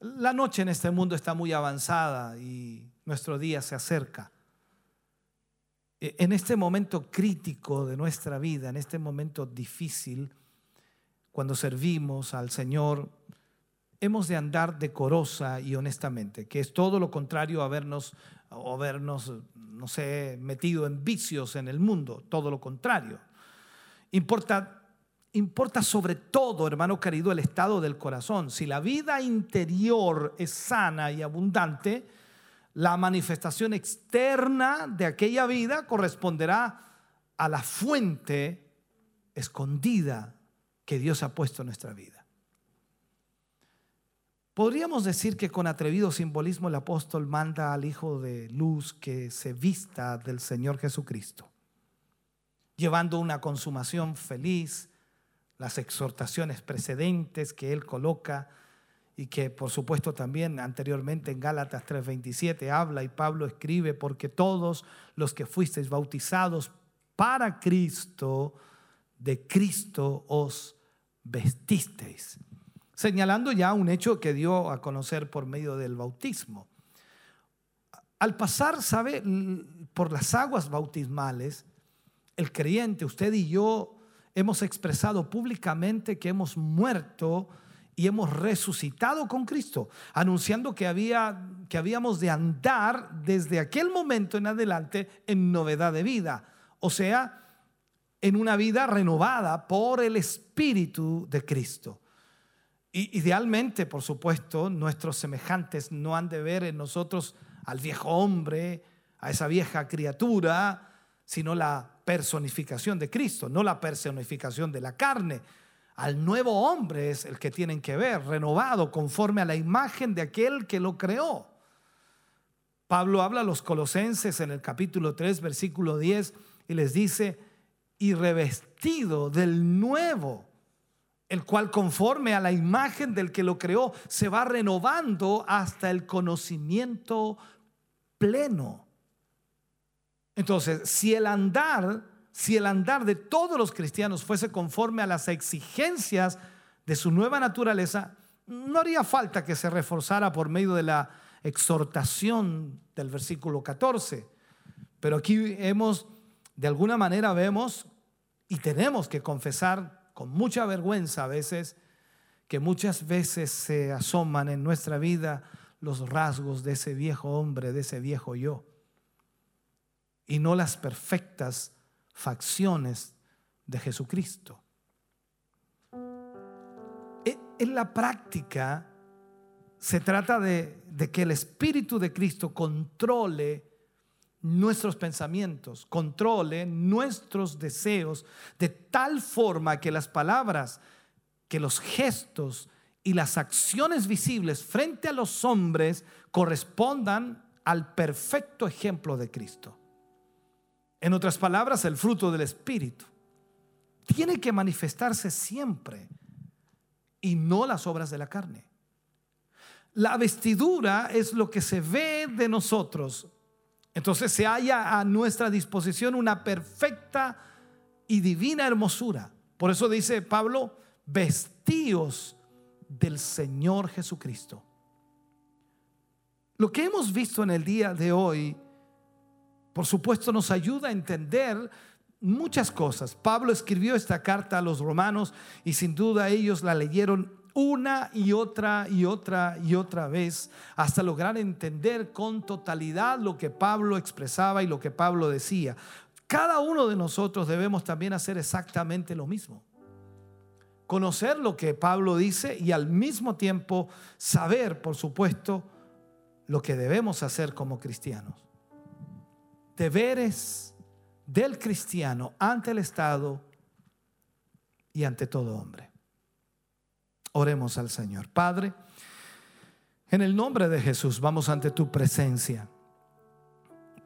La noche en este mundo está muy avanzada y nuestro día se acerca. E, en este momento crítico de nuestra vida, en este momento difícil, cuando servimos al Señor, hemos de andar decorosa y honestamente, que es todo lo contrario a vernos o habernos, no sé, metido en vicios en el mundo, todo lo contrario. Importa Importa sobre todo, hermano querido, el estado del corazón. Si la vida interior es sana y abundante, la manifestación externa de aquella vida corresponderá a la fuente escondida que Dios ha puesto en nuestra vida. Podríamos decir que con atrevido simbolismo el apóstol manda al Hijo de Luz que se vista del Señor Jesucristo, llevando una consumación feliz, las exhortaciones precedentes que él coloca y que por supuesto también anteriormente en Gálatas 3:27 habla y Pablo escribe, porque todos los que fuisteis bautizados para Cristo, de Cristo os vestisteis, señalando ya un hecho que dio a conocer por medio del bautismo. Al pasar, sabe, por las aguas bautismales, el creyente, usted y yo, hemos expresado públicamente que hemos muerto y hemos resucitado con Cristo, anunciando que, había, que habíamos de andar desde aquel momento en adelante en novedad de vida, o sea, en una vida renovada por el Espíritu de Cristo. Y idealmente, por supuesto, nuestros semejantes no han de ver en nosotros al viejo hombre, a esa vieja criatura, sino la personificación de Cristo, no la personificación de la carne. Al nuevo hombre es el que tienen que ver, renovado conforme a la imagen de aquel que lo creó. Pablo habla a los colosenses en el capítulo 3, versículo 10, y les dice, y revestido del nuevo, el cual conforme a la imagen del que lo creó, se va renovando hasta el conocimiento pleno entonces, si el andar, si el andar de todos los cristianos fuese conforme a las exigencias de su nueva naturaleza, no haría falta que se reforzara por medio de la exhortación del versículo 14. Pero aquí hemos, de alguna manera vemos y tenemos que confesar con mucha vergüenza a veces que muchas veces se asoman en nuestra vida los rasgos de ese viejo hombre, de ese viejo yo y no las perfectas facciones de Jesucristo. E, en la práctica se trata de, de que el Espíritu de Cristo controle nuestros pensamientos, controle nuestros deseos de tal forma que las palabras, que los gestos y las acciones visibles frente a los hombres correspondan al perfecto ejemplo de Cristo. En otras palabras, el fruto del Espíritu tiene que manifestarse siempre y no las obras de la carne. La vestidura es lo que se ve de nosotros. Entonces se halla a nuestra disposición una perfecta y divina hermosura. Por eso dice Pablo, vestíos del Señor Jesucristo. Lo que hemos visto en el día de hoy por supuesto, nos ayuda a entender muchas cosas. Pablo escribió esta carta a los romanos y sin duda ellos la leyeron una y otra y otra y otra vez hasta lograr entender con totalidad lo que Pablo expresaba y lo que Pablo decía. Cada uno de nosotros debemos también hacer exactamente lo mismo. Conocer lo que Pablo dice y al mismo tiempo saber, por supuesto, lo que debemos hacer como cristianos deberes del cristiano ante el Estado y ante todo hombre. Oremos al Señor. Padre, En el nombre de Jesús vamos ante tu presencia.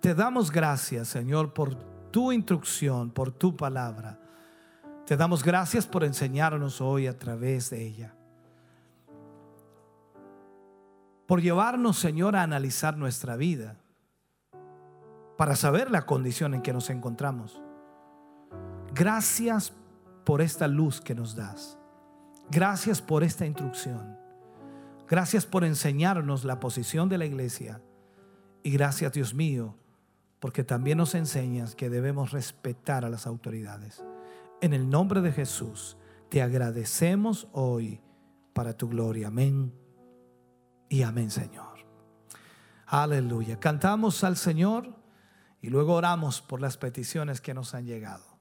Te damos gracias, Señor, por tu instrucción, por tu palabra. Te damos gracias por enseñarnos hoy a través de ella. Por llevarnos, Señor, a analizar nuestra vida, para saber la condición en que nos encontramos. Gracias por esta luz que nos das. Gracias por esta instrucción. Gracias por enseñarnos la posición de la iglesia. Y gracias, Dios mío, porque también nos enseñas que debemos respetar a las autoridades. En el nombre de Jesús, te agradecemos hoy para tu gloria. Amén y amén, Señor. Aleluya. Cantamos al Señor y luego oramos por las peticiones que nos han llegado.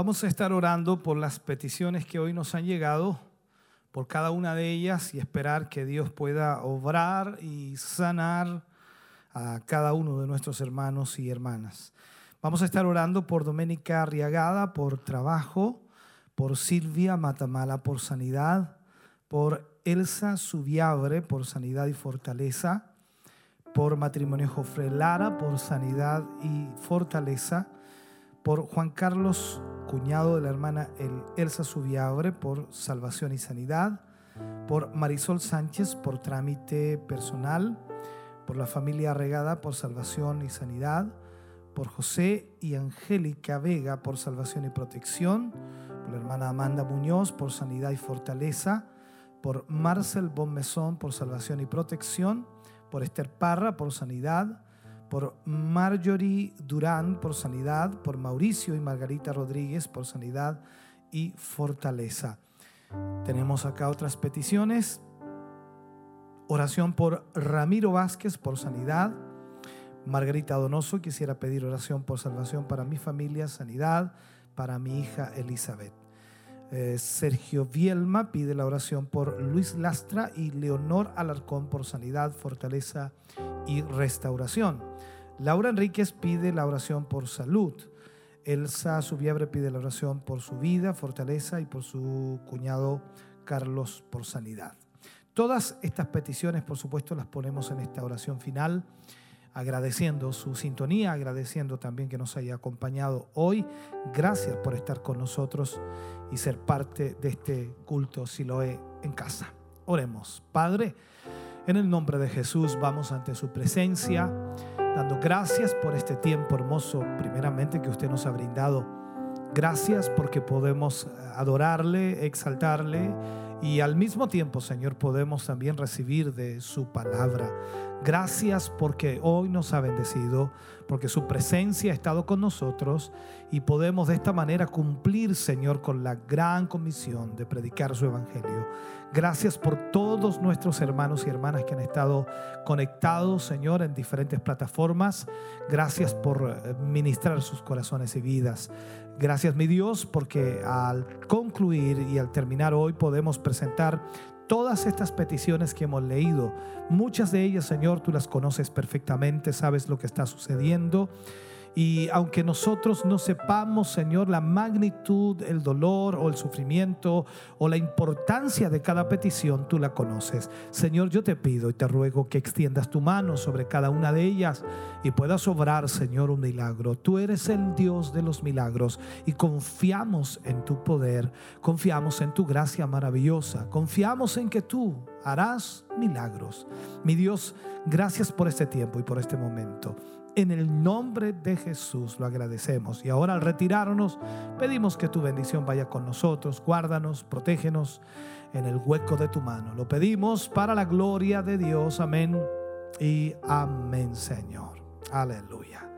Vamos a estar orando por las peticiones que hoy nos han llegado, por cada una de ellas y esperar que Dios pueda obrar y sanar a cada uno de nuestros hermanos y hermanas. Vamos a estar orando por Doménica Arriagada por trabajo, por Silvia Matamala por sanidad, por Elsa Subiabre por sanidad y fortaleza, por matrimonio Jofre Lara por sanidad y fortaleza, por Juan Carlos, cuñado de la hermana El- Elsa Subiabre, por salvación y sanidad, por Marisol Sánchez, por trámite personal, por la familia Regada, por salvación y sanidad, por José y Angélica Vega, por salvación y protección, por la hermana Amanda Muñoz, por sanidad y fortaleza, por Marcel Bonmesón, por salvación y protección, por Esther Parra, por sanidad, por Marjorie Durán por sanidad, por Mauricio y Margarita Rodríguez por sanidad y fortaleza. Tenemos acá otras peticiones. Oración por Ramiro Vázquez por sanidad. Margarita Donoso quisiera pedir oración por salvación para mi familia, sanidad, para mi hija Elizabeth. Eh, Sergio Vielma pide la oración por Luis Lastra y Leonor Alarcón por sanidad, fortaleza y restauración. Laura Enríquez pide la oración por salud. Elsa Subiebre pide la oración por su vida, fortaleza y por su cuñado Carlos por sanidad. Todas estas peticiones, por supuesto, las ponemos en esta oración final, agradeciendo su sintonía, agradeciendo también que nos haya acompañado hoy. Gracias por estar con nosotros y ser parte de este culto Siloé en casa. Oremos. Padre, en el nombre de Jesús vamos ante su presencia, dando gracias por este tiempo hermoso, primeramente que usted nos ha brindado. Gracias porque podemos adorarle, exaltarle y al mismo tiempo, Señor, podemos también recibir de su palabra. Gracias porque hoy nos ha bendecido, porque su presencia ha estado con nosotros y podemos de esta manera cumplir, Señor, con la gran comisión de predicar su evangelio. Gracias por todos nuestros hermanos y hermanas que han estado conectados, Señor, en diferentes plataformas. Gracias por eh, ministrar sus corazones y vidas. Gracias, mi Dios, porque al concluir y al terminar hoy podemos presentar todas estas peticiones que hemos leído. Muchas de ellas, Señor, tú las conoces perfectamente, sabes lo que está sucediendo. Y aunque nosotros no sepamos, Señor, la magnitud, el dolor o el sufrimiento o la importancia de cada petición, tú la conoces. Señor, yo te pido y te ruego que extiendas tu mano sobre cada una de ellas y puedas obrar, Señor, un milagro. Tú eres el Dios de los milagros y confiamos en tu poder, confiamos en tu gracia maravillosa, confiamos en que tú harás milagros. Mi Dios, gracias por este tiempo y por este momento. En el nombre de Jesús lo agradecemos. Y ahora al retirarnos, pedimos que tu bendición vaya con nosotros. Guárdanos, protégenos en el hueco de tu mano. Lo pedimos para la gloria de Dios. Amén y amén, Señor. Aleluya.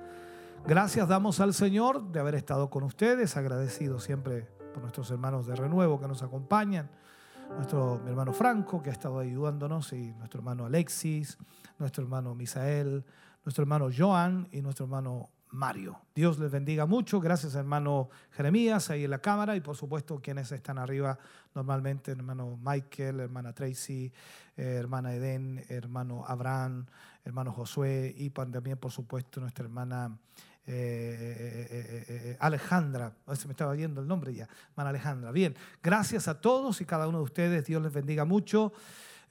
Gracias damos al Señor de haber estado con ustedes, agradecidos siempre por nuestros hermanos de renuevo que nos acompañan, nuestro hermano Franco que ha estado ayudándonos y nuestro hermano Alexis, nuestro hermano Misael, nuestro hermano Joan y nuestro hermano Mario. Dios les bendiga mucho. Gracias, hermano Jeremías, ahí en la cámara, y por supuesto quienes están arriba normalmente, hermano Michael, hermana Tracy, eh, hermana Eden, hermano Abraham, hermano Josué, y también, por supuesto, nuestra hermana eh, eh, Alejandra. A se me estaba viendo el nombre ya. Hermana Alejandra. Bien, gracias a todos y cada uno de ustedes. Dios les bendiga mucho.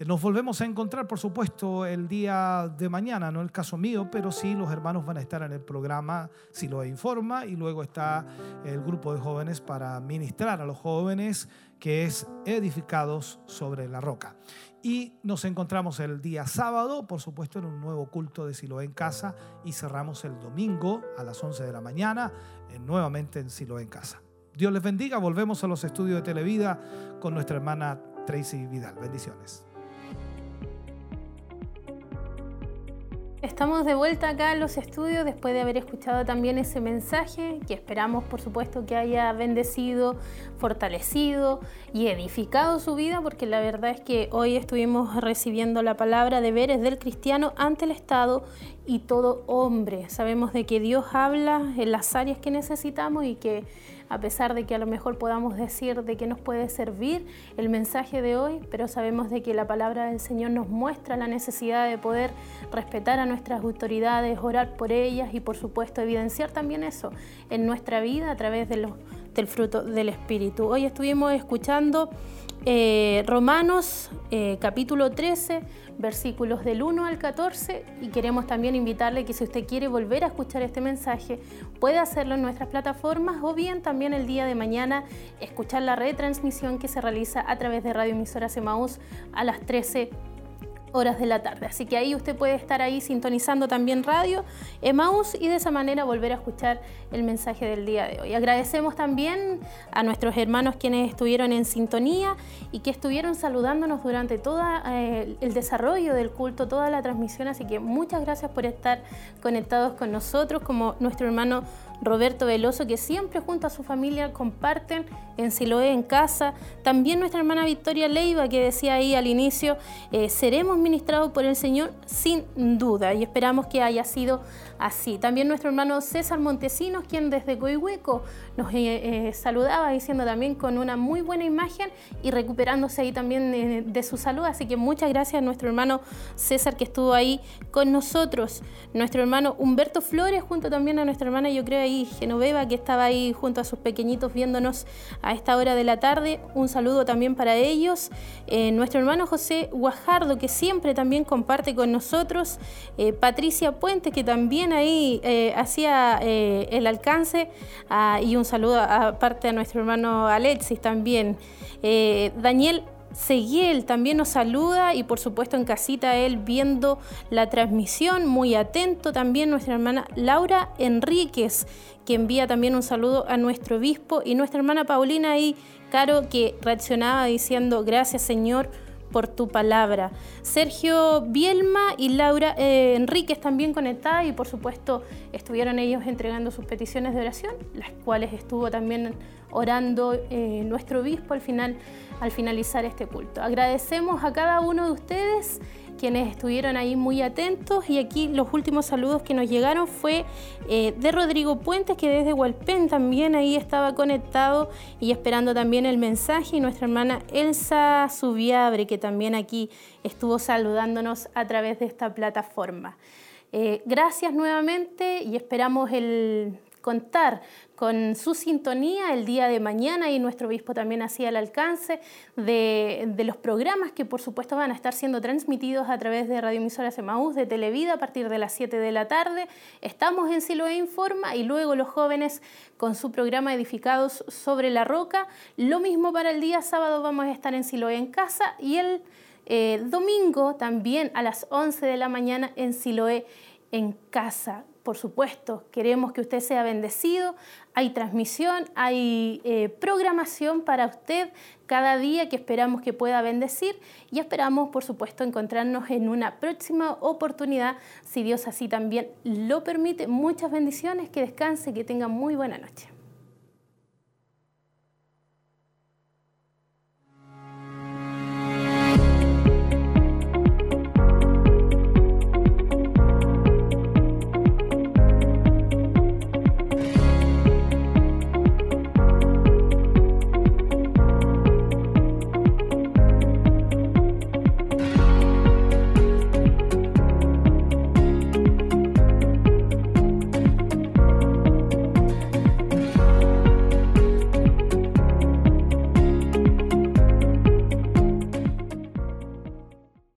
Nos volvemos a encontrar, por supuesto, el día de mañana, no el caso mío, pero sí los hermanos van a estar en el programa Si lo informa y luego está el grupo de jóvenes para ministrar a los jóvenes que es edificados sobre la roca. Y nos encontramos el día sábado, por supuesto, en un nuevo culto de Siloé en casa y cerramos el domingo a las 11 de la mañana, eh, nuevamente en Siloé en casa. Dios les bendiga, volvemos a los estudios de Televida con nuestra hermana Tracy Vidal. Bendiciones. Estamos de vuelta acá en los estudios después de haber escuchado también ese mensaje que esperamos por supuesto que haya bendecido, fortalecido y edificado su vida porque la verdad es que hoy estuvimos recibiendo la palabra de veres del cristiano ante el Estado y todo hombre. Sabemos de que Dios habla en las áreas que necesitamos y que a pesar de que a lo mejor podamos decir de qué nos puede servir el mensaje de hoy, pero sabemos de que la palabra del Señor nos muestra la necesidad de poder respetar a nuestras autoridades, orar por ellas y por supuesto evidenciar también eso en nuestra vida a través del fruto del Espíritu. Hoy estuvimos escuchando eh, Romanos eh, capítulo 13, versículos del 1 al 14 y queremos también invitarle que si usted quiere volver a escuchar este mensaje, puede hacerlo en nuestras plataformas o bien también el día de mañana escuchar la retransmisión que se realiza a través de Radio Emisora Semaús a las 13 horas de la tarde. Así que ahí usted puede estar ahí sintonizando también radio Emaús y de esa manera volver a escuchar el mensaje del día de hoy. Agradecemos también a nuestros hermanos quienes estuvieron en sintonía y que estuvieron saludándonos durante todo eh, el desarrollo del culto, toda la transmisión. Así que muchas gracias por estar conectados con nosotros, como nuestro hermano Roberto Veloso, que siempre junto a su familia comparten en Siloé en casa. También nuestra hermana Victoria Leiva, que decía ahí al inicio, eh, seremos ministrados por el Señor sin duda y esperamos que haya sido así. También nuestro hermano César Montesinos, quien desde Coihueco nos eh, eh, saludaba diciendo también con una muy buena imagen y recuperándose ahí también de, su salud. Así que muchas gracias a nuestro hermano César que estuvo ahí con nosotros. Nuestro hermano Humberto Flores, junto también a nuestra hermana, yo creo Genoveva, que estaba ahí junto a sus pequeñitos viéndonos a esta hora de la tarde. Un saludo también para ellos. Eh, nuestro hermano José Guajardo, que siempre también comparte con nosotros. Patricia Puente, que también ahí eh, hacía eh, el alcance ah, y un saludo aparte a nuestro hermano Alexis también. Eh, Daniel Seguiel también nos saluda y por supuesto en casita él viendo la transmisión, muy atento también nuestra hermana Laura Enríquez, que envía también un saludo a nuestro obispo y nuestra hermana Paulina ahí, Caro, que reaccionaba diciendo gracias Señor por tu palabra. Sergio Bielma y Laura eh, Enríquez también conectadas y por supuesto estuvieron ellos entregando sus peticiones de oración, las cuales estuvo también orando eh, nuestro obispo al final, al finalizar este culto. Agradecemos a cada uno de ustedes quienes estuvieron ahí muy atentos y aquí los últimos saludos que nos llegaron fue eh, de Rodrigo Puentes que desde Hualpén también ahí estaba conectado y esperando también el mensaje y nuestra hermana Elsa Subiabre que también aquí estuvo saludándonos a través de esta plataforma. Eh, gracias nuevamente y esperamos el contar con su sintonía el día de mañana y nuestro obispo también hacía el alcance de, los programas que por supuesto van a estar siendo transmitidos a través de Radio Emisoras Emaús de Televida a partir de las 7 de la tarde. Estamos en Siloé Informa y luego los jóvenes con su programa Edificados sobre la Roca. Lo mismo para el día sábado vamos a estar en Siloé en casa y el eh, domingo también a las 11 de la mañana en Siloé en casa por supuesto, queremos que usted sea bendecido. Hay transmisión, hay eh, programación para usted cada día que esperamos que pueda bendecir y esperamos, por supuesto, encontrarnos en una próxima oportunidad, si Dios así también lo permite. Muchas bendiciones, que descanse, que tenga muy buena noche.